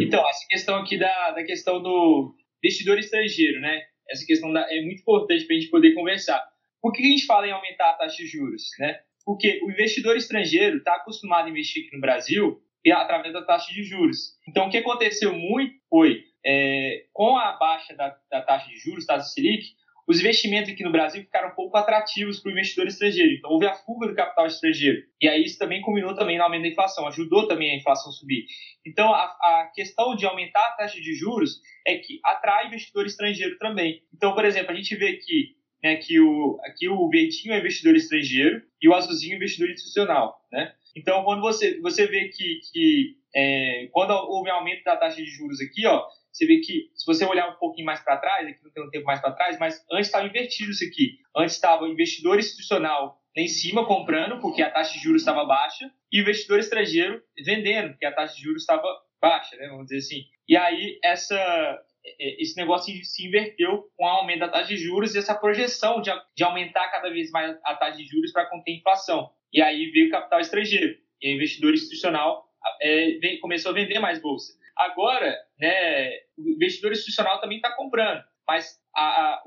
Então, essa questão aqui da, da questão do investidor estrangeiro, né? Essa questão da, é muito importante para a gente poder conversar. Por que a gente fala em aumentar a taxa de juros? Né? Porque o investidor estrangeiro está acostumado a investir aqui no Brasil através da taxa de juros. Então, o que aconteceu muito foi, é, com a baixa da, da taxa de juros, taxa Selic, os investimentos aqui no Brasil ficaram um pouco atrativos para o investidor estrangeiro. Então, houve a fuga do capital estrangeiro. E aí isso também culminou também no aumento da inflação, ajudou também a inflação subir. Então, a, a questão de aumentar a taxa de juros é que atrai investidor estrangeiro também. Então, por exemplo, a gente vê aqui né, que o, aqui o verdinho é investidor estrangeiro e o azulzinho é investidor institucional. Né? Então, quando você, você vê que, que é, quando houve aumento da taxa de juros aqui, ó, você vê que, se você olhar um pouquinho mais para trás, aqui não tem um tempo mais para trás, mas antes estava invertido isso aqui. Antes estava o investidor institucional lá em cima comprando, porque a taxa de juros estava baixa, e o investidor estrangeiro vendendo, porque a taxa de juros estava baixa, né, vamos dizer assim. E aí essa, esse negócio se inverteu com o aumento da taxa de juros e essa projeção de, de aumentar cada vez mais a taxa de juros para conter a inflação. E aí veio o capital estrangeiro, e o investidor institucional é, começou a vender mais bolsa. Agora, né, o investidor institucional também está comprando, mas a, a,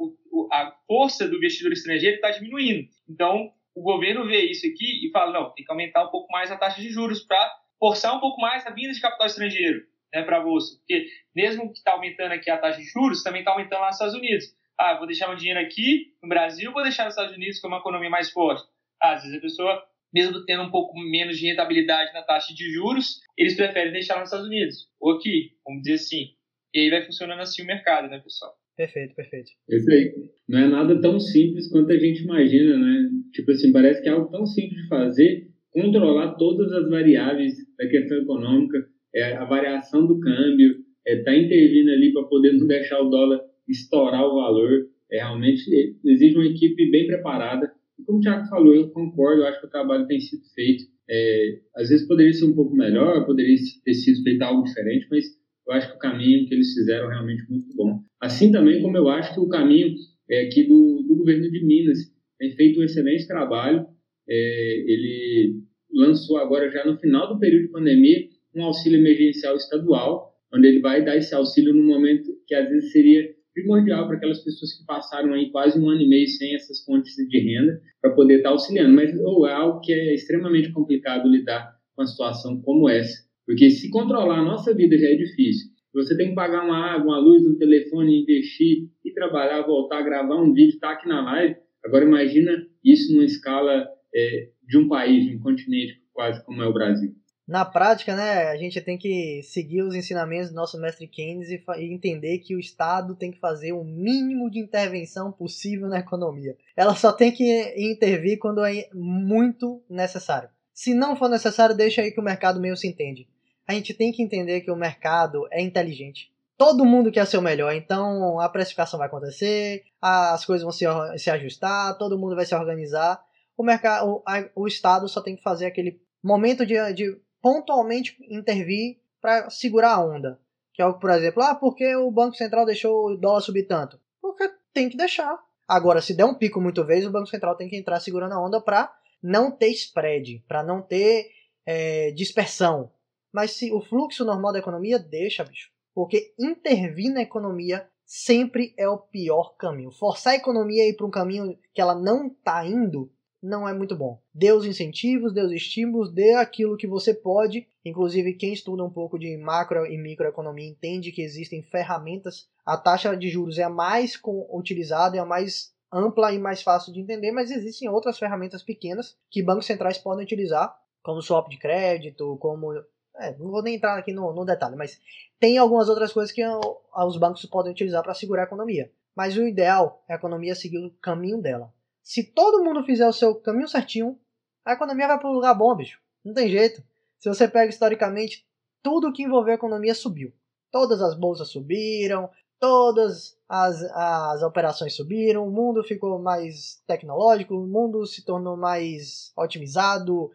a, força do investidor estrangeiro está diminuindo. Então, o governo vê isso aqui e fala, não, tem que aumentar um pouco mais a taxa de juros para forçar um pouco mais a vinda de capital estrangeiro né, para a Bolsa. Porque mesmo que está aumentando aqui a taxa de juros, também está aumentando lá nos Estados Unidos. Ah, vou deixar meu dinheiro aqui no Brasil, vou deixar nos Estados Unidos, que é uma economia mais forte. Ah, às vezes a pessoa, mesmo tendo um pouco menos de rentabilidade na taxa de juros, eles preferem deixar nos Estados Unidos, ou aqui, vamos dizer assim. E aí vai funcionando assim o mercado, né, pessoal? Perfeito, perfeito. Aí. Não é nada tão simples quanto a gente imagina, né? Tipo assim, parece que é algo tão simples de fazer, controlar todas as variáveis da questão econômica, é, a variação do câmbio, é, tá intervindo ali para poder não deixar o dólar estourar o valor. É, realmente exige uma equipe bem preparada. Como o Thiago falou, eu concordo, eu acho que o trabalho tem sido feito. É, às vezes poderia ser um pouco melhor, poderia ter sido feito algo diferente, mas eu acho que o caminho que eles fizeram é realmente muito bom. Assim também como eu acho que o caminho é, aqui do, do governo de Minas tem feito um excelente trabalho. É, ele lançou agora, já no final do período de pandemia, um auxílio emergencial estadual, onde ele vai dar esse auxílio no momento que às vezes seria primordial para aquelas pessoas que passaram aí quase um ano e meio sem essas fontes de renda para poder estar auxiliando. Mas ou é algo que é extremamente complicado lidar com uma situação como essa, porque se controlar a nossa vida já é difícil. Você tem que pagar uma água, uma luz, um telefone, investir e trabalhar, voltar, gravar um vídeo, estar tá aqui na live. Agora imagina isso numa escala é, de um país, de um continente quase como é o Brasil na prática, né, a gente tem que seguir os ensinamentos do nosso mestre Keynes e, e, entender que o Estado tem que fazer o mínimo de intervenção possível na economia. Ela só tem que intervir quando é muito necessário. Se não for necessário, deixa aí que o mercado meio se entende. A gente tem que entender que o mercado é inteligente. Todo mundo quer ser o melhor, então a precificação vai acontecer, as coisas vão se, se ajustar, todo mundo vai se organizar. O, mercado, o, a, o Estado só tem que fazer aquele momento de, de pontualmente intervir para segurar a onda. Que é, por exemplo, ah, porque o Banco Central deixou o dólar subir tanto? Porque tem que deixar. Agora, se der um pico muito vezes, o Banco Central tem que entrar segurando a onda para não ter spread, para não ter é, dispersão. Mas se o fluxo normal da economia, deixa, bicho. Porque intervir na economia sempre é o pior caminho. Forçar a economia a ir para um caminho que ela não está indo não é muito bom. Dê os incentivos, dê os estímulos, dê aquilo que você pode. Inclusive, quem estuda um pouco de macro e microeconomia entende que existem ferramentas. A taxa de juros é a mais utilizada, é a mais ampla e mais fácil de entender, mas existem outras ferramentas pequenas que bancos centrais podem utilizar, como swap de crédito, como. É, não vou nem entrar aqui no, no detalhe, mas tem algumas outras coisas que os bancos podem utilizar para segurar a economia. Mas o ideal é a economia seguir o caminho dela se todo mundo fizer o seu caminho certinho, a economia vai para um lugar bom, bicho. Não tem jeito. Se você pega historicamente, tudo que envolveu a economia subiu. Todas as bolsas subiram, todas as, as operações subiram, o mundo ficou mais tecnológico, o mundo se tornou mais otimizado.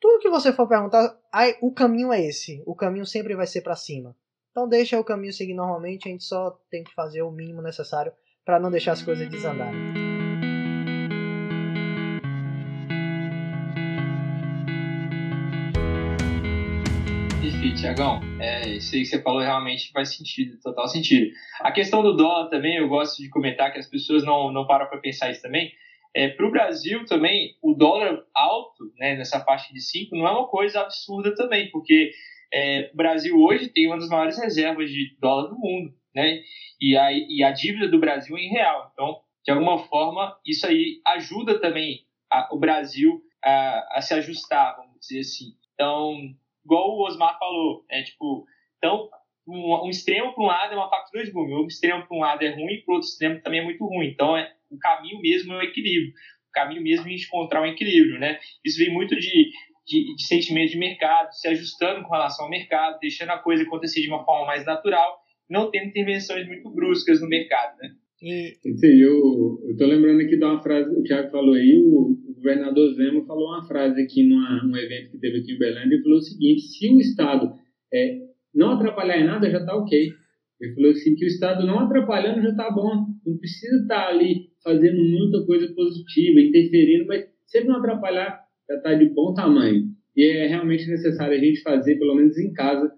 Tudo que você for perguntar, o caminho é esse. O caminho sempre vai ser para cima. Então deixa o caminho seguir normalmente, a gente só tem que fazer o mínimo necessário para não deixar as coisas desandarem. Tiagão. É, isso aí que você falou realmente faz sentido, total sentido. A questão do dólar também, eu gosto de comentar que as pessoas não, não param para pensar isso também. É, para o Brasil também, o dólar alto, né, nessa faixa de 5, não é uma coisa absurda também, porque é, o Brasil hoje tem uma das maiores reservas de dólar do mundo, né, e a, e a dívida do Brasil é em real. Então, de alguma forma, isso aí ajuda também a, o Brasil a, a se ajustar, vamos dizer assim. Então, igual o Osmar falou, é tipo, então um, um extremo para um lado é uma faca de dois um extremo para um lado é ruim, para o outro extremo também é muito ruim. Então é, o caminho mesmo é o equilíbrio, o caminho mesmo é encontrar um equilíbrio, né? Isso vem muito de, de, de sentimento de mercado, se ajustando com relação ao mercado, deixando a coisa acontecer de uma forma mais natural não tendo intervenções muito bruscas no mercado, né? E... Isso aí, eu, eu tô lembrando aqui de uma frase, o Thiago falou aí, o, o governador Zema falou uma frase aqui num evento que teve aqui em Belém, ele falou o seguinte, se o Estado é, não atrapalhar em nada, já tá ok. Ele falou assim, que o Estado não atrapalhando já tá bom, não precisa estar tá ali fazendo muita coisa positiva, interferindo, mas se ele não atrapalhar, já tá de bom tamanho. E é realmente necessário a gente fazer, pelo menos em casa,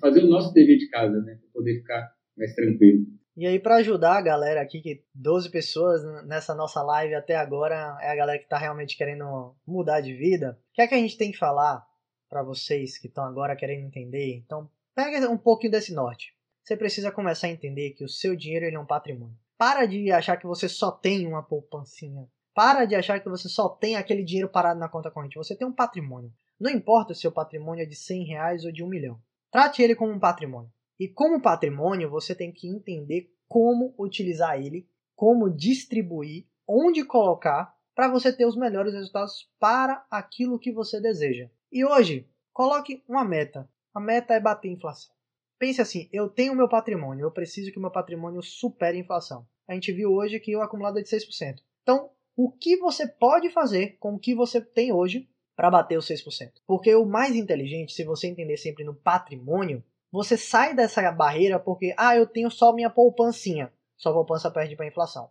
fazer o nosso dever de casa, né, para poder ficar mais tranquilo. E aí, para ajudar a galera aqui, que 12 pessoas nessa nossa live até agora é a galera que está realmente querendo mudar de vida, o que é que a gente tem que falar para vocês que estão agora querendo entender? Então, pega um pouquinho desse norte. Você precisa começar a entender que o seu dinheiro ele é um patrimônio. Para de achar que você só tem uma poupancinha. Para de achar que você só tem aquele dinheiro parado na conta corrente. Você tem um patrimônio. Não importa se o seu patrimônio é de 100 reais ou de um milhão. Trate ele como um patrimônio. E como patrimônio, você tem que entender como utilizar ele, como distribuir, onde colocar para você ter os melhores resultados para aquilo que você deseja. E hoje, coloque uma meta. A meta é bater a inflação. Pense assim, eu tenho meu patrimônio, eu preciso que o meu patrimônio supere a inflação. A gente viu hoje que o acumulado é de 6%. Então, o que você pode fazer com o que você tem hoje para bater os 6%? Porque o mais inteligente, se você entender sempre no patrimônio, você sai dessa barreira porque, ah, eu tenho só minha poupancinha. Sua poupança perde para a inflação.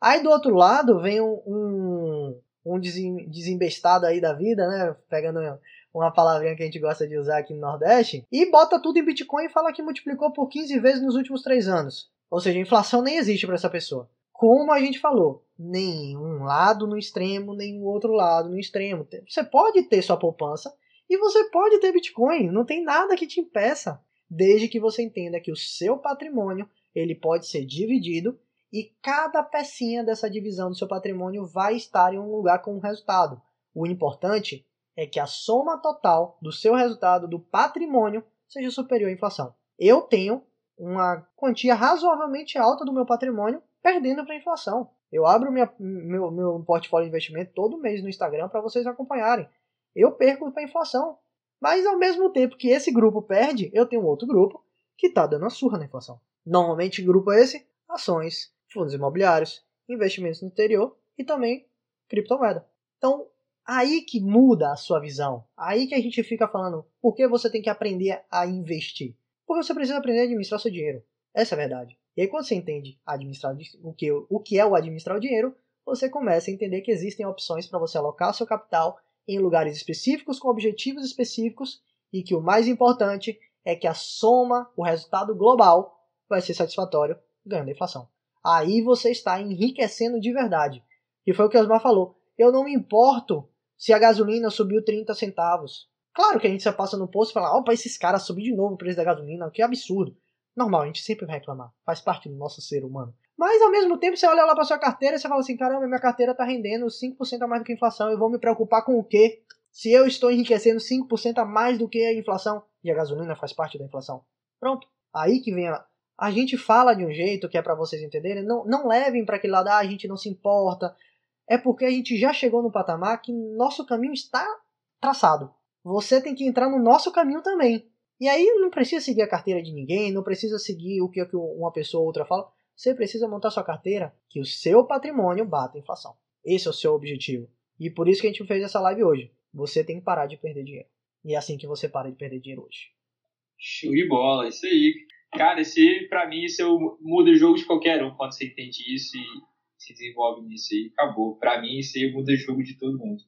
Aí do outro lado vem um, um, um desembestado aí da vida, né? Pegando uma palavrinha que a gente gosta de usar aqui no Nordeste, e bota tudo em Bitcoin e fala que multiplicou por 15 vezes nos últimos 3 anos. Ou seja, inflação nem existe para essa pessoa. Como a gente falou, nem um lado no extremo, nem o outro lado no extremo. Você pode ter sua poupança e você pode ter Bitcoin, não tem nada que te impeça desde que você entenda que o seu patrimônio ele pode ser dividido e cada pecinha dessa divisão do seu patrimônio vai estar em um lugar com um resultado. O importante é que a soma total do seu resultado do patrimônio seja superior à inflação. Eu tenho uma quantia razoavelmente alta do meu patrimônio perdendo para a inflação. Eu abro minha, meu, meu portfólio de investimento todo mês no Instagram para vocês acompanharem. Eu perco para a inflação. Mas ao mesmo tempo que esse grupo perde, eu tenho outro grupo que está dando surra na inflação. Normalmente, grupo é esse: ações, fundos imobiliários, investimentos no exterior e também criptomoeda. Então, aí que muda a sua visão. Aí que a gente fica falando por que você tem que aprender a investir. Porque você precisa aprender a administrar seu dinheiro. Essa é a verdade. E aí, quando você entende administrar o que, o que é o administrar o dinheiro, você começa a entender que existem opções para você alocar seu capital em lugares específicos com objetivos específicos e que o mais importante é que a soma, o resultado global, vai ser satisfatório ganhando a inflação. Aí você está enriquecendo de verdade. E foi o que Osmar falou. Eu não me importo se a gasolina subiu 30 centavos. Claro que a gente se passa no posto e fala, opa, esses caras subiu de novo o preço da gasolina, que absurdo. Normal, a gente sempre vai reclamar. Faz parte do nosso ser humano. Mas ao mesmo tempo você olha lá para sua carteira e você fala assim: caramba, minha carteira está rendendo 5% a mais do que a inflação, eu vou me preocupar com o quê? Se eu estou enriquecendo 5% a mais do que a inflação, e a gasolina faz parte da inflação. Pronto. Aí que vem a. A gente fala de um jeito que é para vocês entenderem, não, não levem para aquele lado, ah, a gente não se importa. É porque a gente já chegou no patamar que nosso caminho está traçado. Você tem que entrar no nosso caminho também. E aí não precisa seguir a carteira de ninguém, não precisa seguir o que uma pessoa ou outra fala você precisa montar sua carteira que o seu patrimônio bata a inflação. Esse é o seu objetivo. E por isso que a gente fez essa live hoje. Você tem que parar de perder dinheiro. E é assim que você para de perder dinheiro hoje. Show de bola, isso aí. Cara, esse, pra mim, isso muda o jogo de qualquer um quando você entende isso e se desenvolve nisso aí. Acabou. Pra mim, isso aí muda o jogo de todo mundo.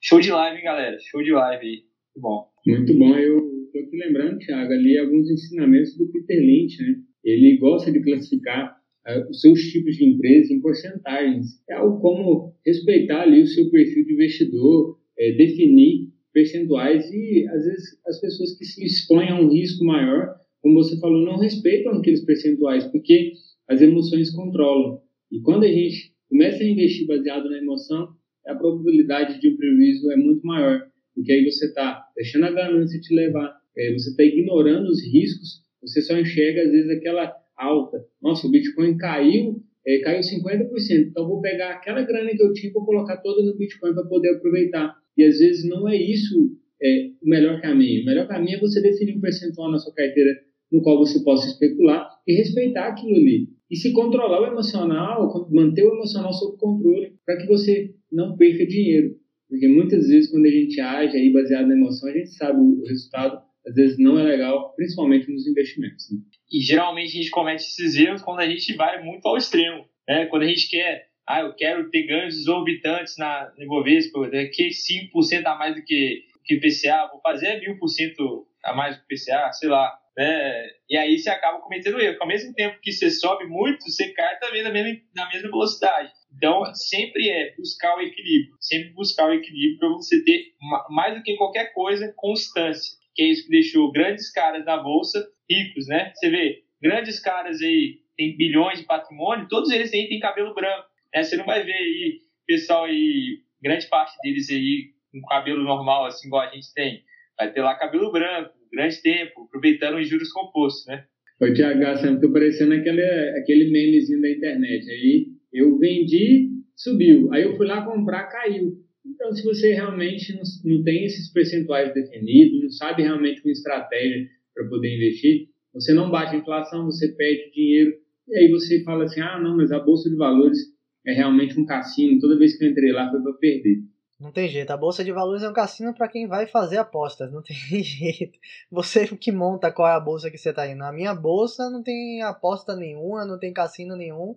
Show de live, hein, galera? Show de live aí. Muito bom. Muito bom. Eu tô aqui lembrando, Thiago, ali alguns ensinamentos do Peter Lynch, né? Ele gosta de classificar uh, os seus tipos de empresas em porcentagens. É algo como respeitar ali o seu perfil de investidor, é, definir percentuais e às vezes as pessoas que se expõem a um risco maior, como você falou, não respeitam aqueles percentuais porque as emoções controlam. E quando a gente começa a investir baseado na emoção, a probabilidade de um prejuízo é muito maior, porque aí você está deixando a ganância te levar, é, você está ignorando os riscos, você só enxerga às vezes aquela alta. Nossa, o Bitcoin caiu, é, caiu 50%. Então, vou pegar aquela grana que eu tinha e colocar toda no Bitcoin para poder aproveitar. E às vezes não é isso é, o melhor caminho. O melhor caminho é você definir um percentual na sua carteira no qual você possa especular e respeitar aquilo ali. E se controlar o emocional, manter o emocional sob controle, para que você não perca dinheiro. Porque muitas vezes, quando a gente age aí baseado na emoção, a gente sabe o resultado, às vezes não é legal, principalmente nos investimentos. Né? E geralmente a gente comete esses erros quando a gente vai muito ao extremo. Né? Quando a gente quer, ah, eu quero ter ganhos exorbitantes na Ibovespa, que 5% a mais do que, que PCA, vou fazer 1000% a mais do que PCA, sei lá. Né? E aí você acaba cometendo erro. Ao mesmo tempo que você sobe muito, você cai também na mesma, na mesma velocidade. Então, sempre é buscar o equilíbrio. Sempre buscar o equilíbrio para você ter, mais do que qualquer coisa, constância. Que é isso que deixou grandes caras na bolsa ricos, né? Você vê, grandes caras aí, tem bilhões de patrimônio, todos eles aí têm cabelo branco. Né? Você não vai ver aí pessoal aí, grande parte deles aí com cabelo normal, assim, igual a gente tem. Vai ter lá cabelo branco, grande tempo, aproveitando os juros compostos, né? Ô, Tiago, sempre tô parecendo aquele, aquele memezinho da internet. Aí eu vendi, subiu. Aí eu fui lá comprar, caiu. Então, se você realmente não, tem esses percentuais definidos, não sabe realmente uma estratégia para poder investir, você não bate a inflação, você perde dinheiro. E aí você fala assim: ah, não, mas a bolsa de valores é realmente um cassino. Toda vez que eu entrei lá foi para perder. Não tem jeito. A bolsa de valores é um cassino para quem vai fazer apostas. Não tem jeito. Você que monta qual é a bolsa que você está indo. A minha bolsa não tem aposta nenhuma, não tem cassino nenhum.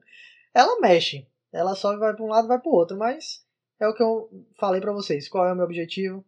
Ela mexe. Ela só vai para um lado, vai para o outro. Mas é o que eu falei para vocês. Qual é o meu objetivo?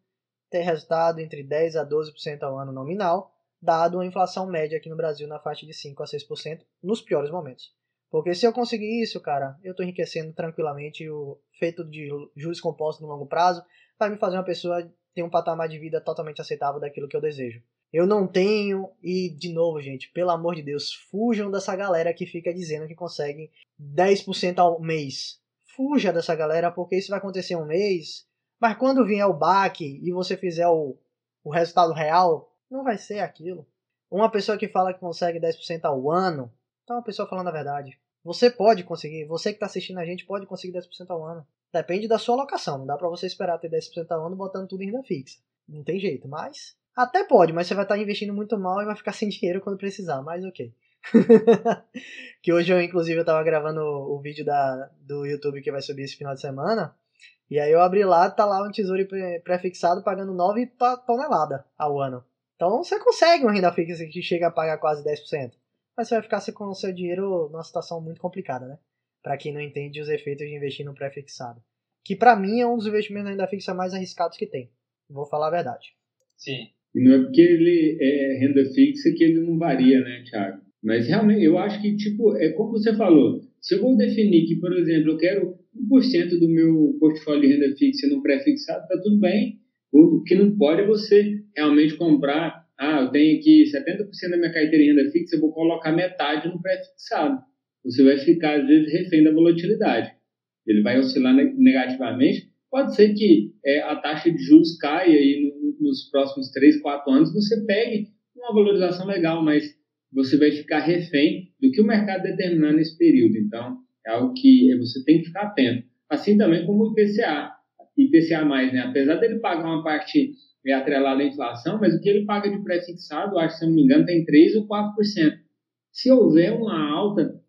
Ter resultado entre 10 a 12% ao ano nominal, dado uma inflação média aqui no Brasil na faixa de 5 a 6% nos piores momentos. Porque se eu conseguir isso, cara, eu estou enriquecendo tranquilamente. O feito de juros compostos no longo prazo vai me fazer uma pessoa ter um patamar de vida totalmente aceitável daquilo que eu desejo. Eu não tenho, e de novo, gente, pelo amor de Deus, fujam dessa galera que fica dizendo que conseguem 10% ao mês. Fuja dessa galera, porque isso vai acontecer um mês, mas quando vier o baque e você fizer o, o resultado real, não vai ser aquilo. Uma pessoa que fala que consegue 10% ao ano, então uma pessoa falando a verdade. Você pode conseguir, você que está assistindo a gente pode conseguir 10% ao ano. Depende da sua alocação, não dá para você esperar ter 10% ao ano botando tudo em renda fixa. Não tem jeito, mas até pode, mas você vai estar tá investindo muito mal e vai ficar sem dinheiro quando precisar, mas ok. que hoje eu inclusive eu tava gravando o, vídeo da, do YouTube que vai subir esse final de semana. E aí eu abri lá, tá lá um tesouro pré-fixado pagando 9 toneladas ao ano. Então você consegue uma renda fixa que chega a pagar quase 10% mas você vai ficar com o seu dinheiro numa situação muito complicada, né? Para quem não entende os efeitos de investir no pré-fixado. Que para mim é um dos investimentos na renda fixa mais arriscados que tem. Vou falar a verdade. Sim. E não é porque ele é renda fixa que ele não varia, né, Thiago? Mas realmente, eu acho que, tipo, é como você falou. Se eu vou definir que, por exemplo, eu quero 1% do meu portfólio de renda fixa no pré-fixado, tá tudo bem. O que não pode é você realmente comprar ah, eu tenho aqui 70% da minha carteira em renda fixa, eu vou colocar metade no pré-fixado. Você vai ficar, às vezes, refém da volatilidade. Ele vai oscilar negativamente. Pode ser que é, a taxa de juros caia e no, nos próximos 3, 4 anos você pegue uma valorização legal, mas você vai ficar refém do que o mercado determinar nesse período. Então, é algo que você tem que ficar atento. Assim também como o IPCA. IPCA+, né? apesar dele pagar uma parte atrelado à inflação, mas o que ele paga de pré-fixado, acho que se não me engano, tem 3 ou 4%. Se houver uma alta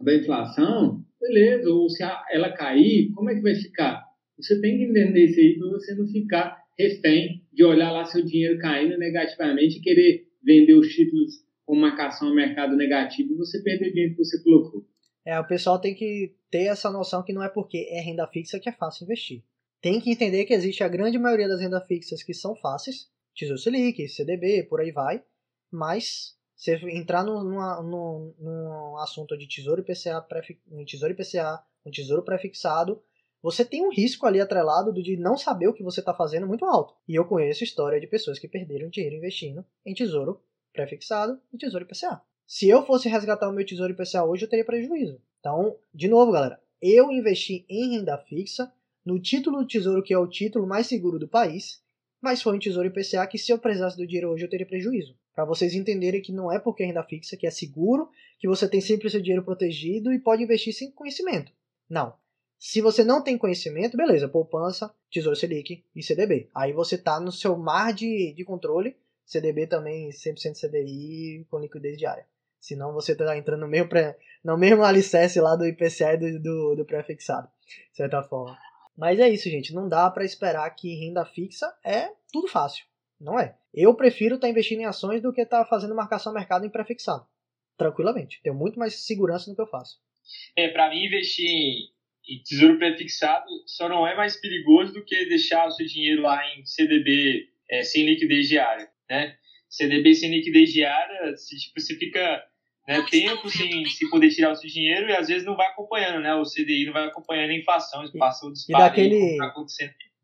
da inflação, beleza, ou se ela cair, como é que vai ficar? Você tem que entender isso aí para você não ficar refém de olhar lá seu dinheiro caindo negativamente e querer vender os títulos com marcação ao mercado negativo você perder o dinheiro que você colocou. É, o pessoal tem que ter essa noção que não é porque é renda fixa que é fácil investir tem que entender que existe a grande maioria das rendas fixas que são fáceis, Tesouro Selic, CDB, por aí vai, mas se entrar num, num, num assunto de Tesouro IPCA, um Tesouro IPCA, um Tesouro pré-fixado, você tem um risco ali atrelado de não saber o que você está fazendo muito alto. E eu conheço história de pessoas que perderam dinheiro investindo em Tesouro pré-fixado e Tesouro IPCA. Se eu fosse resgatar o meu Tesouro IPCA hoje, eu teria prejuízo. Então, de novo, galera, eu investi em renda fixa no título do Tesouro, que é o título mais seguro do país, mas foi um Tesouro IPCA que se eu precisasse do dinheiro hoje eu teria prejuízo. Para vocês entenderem que não é porque é renda fixa, que é seguro, que você tem sempre o seu dinheiro protegido e pode investir sem conhecimento. Não. Se você não tem conhecimento, beleza, poupança, Tesouro Selic e CDB. Aí você está no seu mar de, de controle, CDB também 100% CDI com liquidez diária. Senão você está entrando no mesmo, pré, no mesmo alicerce lá do IPCA e do, do, do pré-fixado, de certa forma. Mas é isso, gente. Não dá para esperar que renda fixa é tudo fácil. Não é. Eu prefiro estar tá investindo em ações do que estar tá fazendo marcação mercado em pré-fixado. Tranquilamente. Tenho muito mais segurança no que eu faço. É, para mim, investir em tesouro pré-fixado só não é mais perigoso do que deixar o seu dinheiro lá em CDB é, sem liquidez diária, né? CDB sem liquidez diária, se, tipo, você fica né, tempo sem, sem poder tirar o seu dinheiro e às vezes não vai acompanhando, né? O CDI não vai acompanhando a inflação, passou e, e daquele tá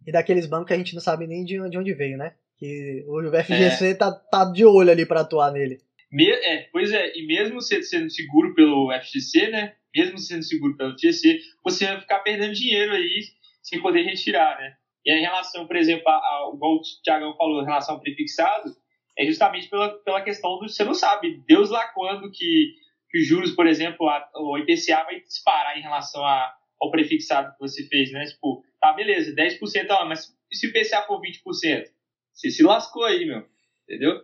E daqueles bancos que a gente não sabe nem de, de onde veio, né? Que o FGC é. tá, tá de olho ali para atuar nele. Me, é, pois é, e mesmo sendo seguro pelo FGC, né? Mesmo sendo seguro pelo FGC, você vai ficar perdendo dinheiro aí sem poder retirar, né? E em relação, por exemplo, ao, igual o Thiagão falou, em relação ao prefixado, é justamente pela, pela questão do você não sabe, Deus lá quando que, que os juros, por exemplo, a, o IPCA vai disparar em relação a, ao prefixado que você fez, né? Tipo, tá, beleza, 10% ah, mas e se o IPCA for 20%? Você se lascou aí, meu, entendeu?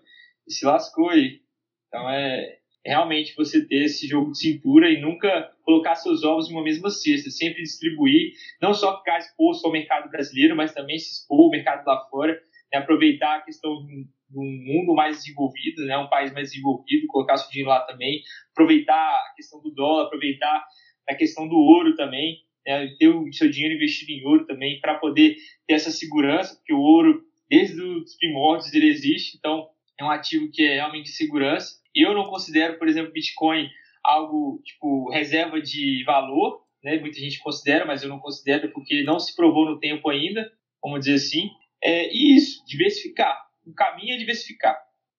Se lascou aí. Então é realmente você ter esse jogo de cintura e nunca colocar seus ovos em uma mesma cesta, sempre distribuir, não só ficar exposto ao mercado brasileiro, mas também se expor ao mercado lá fora, né? aproveitar a questão de um mundo mais desenvolvido, né, um país mais desenvolvido, colocar seu dinheiro lá também, aproveitar a questão do dólar, aproveitar a questão do ouro também, né, ter o seu dinheiro investido em ouro também, para poder ter essa segurança, porque o ouro, desde os primórdios, ele existe, então é um ativo que é realmente de segurança. Eu não considero, por exemplo, Bitcoin algo tipo reserva de valor, né? Muita gente considera, mas eu não considero porque não se provou no tempo ainda, vamos dizer assim. É, e isso, diversificar o caminho é diversificar.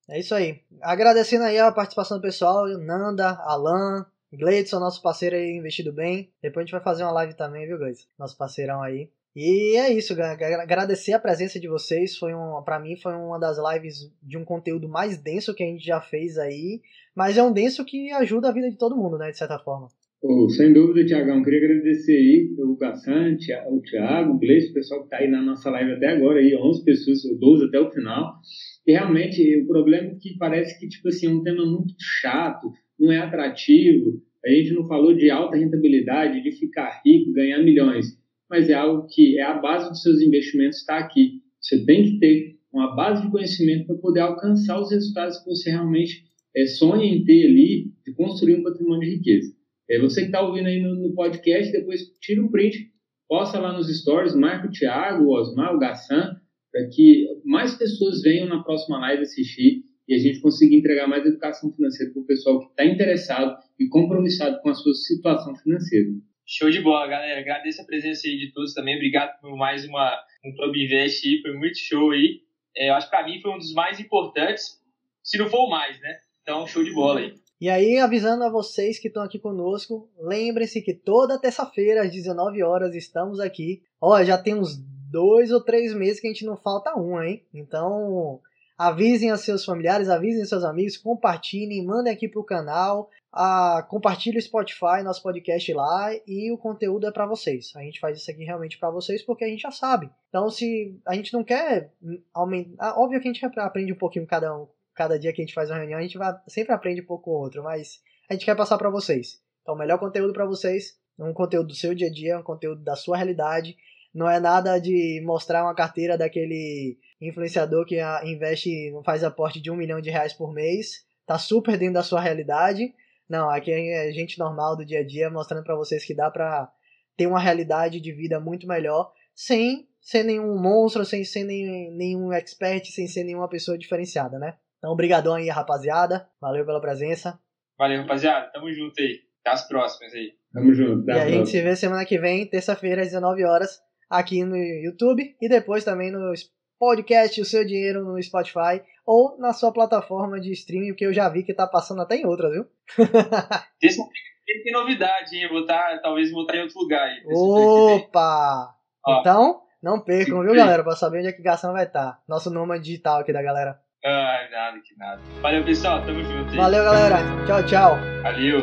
É isso aí. Agradecendo aí a participação do pessoal, Nanda, Alan, Gleidson, nosso parceiro aí, investido bem. Depois a gente vai fazer uma live também, viu, Gleidson? Nosso parceirão aí. E é isso, agradecer a presença de vocês. Foi um, para mim foi uma das lives de um conteúdo mais denso que a gente já fez aí, mas é um denso que ajuda a vida de todo mundo, né, de certa forma. Oh, sem dúvida, Tiagão. Queria agradecer aí o Gassan, o Thiago, o Gleice, o pessoal que está aí na nossa live até agora, aí, 11 pessoas, 12 até o final. E realmente o problema é que parece que tipo assim, é um tema muito chato, não é atrativo. A gente não falou de alta rentabilidade, de ficar rico, ganhar milhões, mas é algo que é a base dos seus investimentos está aqui. Você tem que ter uma base de conhecimento para poder alcançar os resultados que você realmente é, sonha em ter ali, de construir um patrimônio de riqueza. É, você que está ouvindo aí no, no, podcast, depois tira um print, posta lá nos stories, marca o Thiago, o Osmar, o Gassan, para que mais pessoas venham na próxima live assistir e a gente consiga entregar mais educação financeira para o pessoal que está interessado e compromissado com a sua situação financeira. Show de bola, galera. Agradeço a presença aí de todos também. Obrigado por mais uma, um Club Invest aí. Foi muito show aí. É, eu acho que para mim foi um dos mais importantes, se não for o mais, né? Então, show de bola aí. E aí, avisando a vocês que estão aqui conosco, lembrem-se que toda terça-feira, às 19 horas, estamos aqui. Ó, já tem uns dois ou três meses que a gente não falta um, hein? Então, avisem a seus familiares, avisem seus amigos, compartilhem, mandem aqui pro canal, a, compartilhe o Spotify, nosso podcast lá e o conteúdo é para vocês. A gente faz isso aqui realmente para vocês porque a gente já sabe. Então, se a gente não quer aumentar, óbvio que a gente aprende um pouquinho cada um, cada dia que a gente faz uma reunião, a gente vai, sempre aprende um pouco o outro, mas a gente quer passar para vocês. Então, o melhor conteúdo para vocês, um conteúdo do seu dia a dia, um conteúdo da sua realidade. Não é nada de mostrar uma carteira daquele influenciador que investe, não faz aporte de um milhão de reais por mês, tá super dentro da sua realidade. Não, aqui é gente normal do dia a dia mostrando para vocês que dá para ter uma realidade de vida muito melhor sem ser nenhum monstro, sem ser nenhum, nenhum expert, sem ser nenhuma pessoa diferenciada, né? Então, obrigadão aí, rapaziada. Valeu pela presença. Valeu, rapaziada. Tamo junto aí. Até as próximas aí. Tamo junto. e a, a gente se vê semana que vem, terça-feira, às 19 horas, aqui no YouTube e depois também no podcast O Seu Dinheiro no Spotify ou na sua plataforma de streaming, que eu já vi que tá passando até em outras, viu? Esse tem novidade, hein? Eu vou estar, talvez vou estar em outro lugar aí. Opa! Então, não percam, viu, galera? Pra saber onde é que Gação vai estar. Nosso nome digital aqui da galera. Ah, nada que nada. Valeu, pessoal. Tamo junto aí. Valeu, galera. Tchau, tchau. Valeu.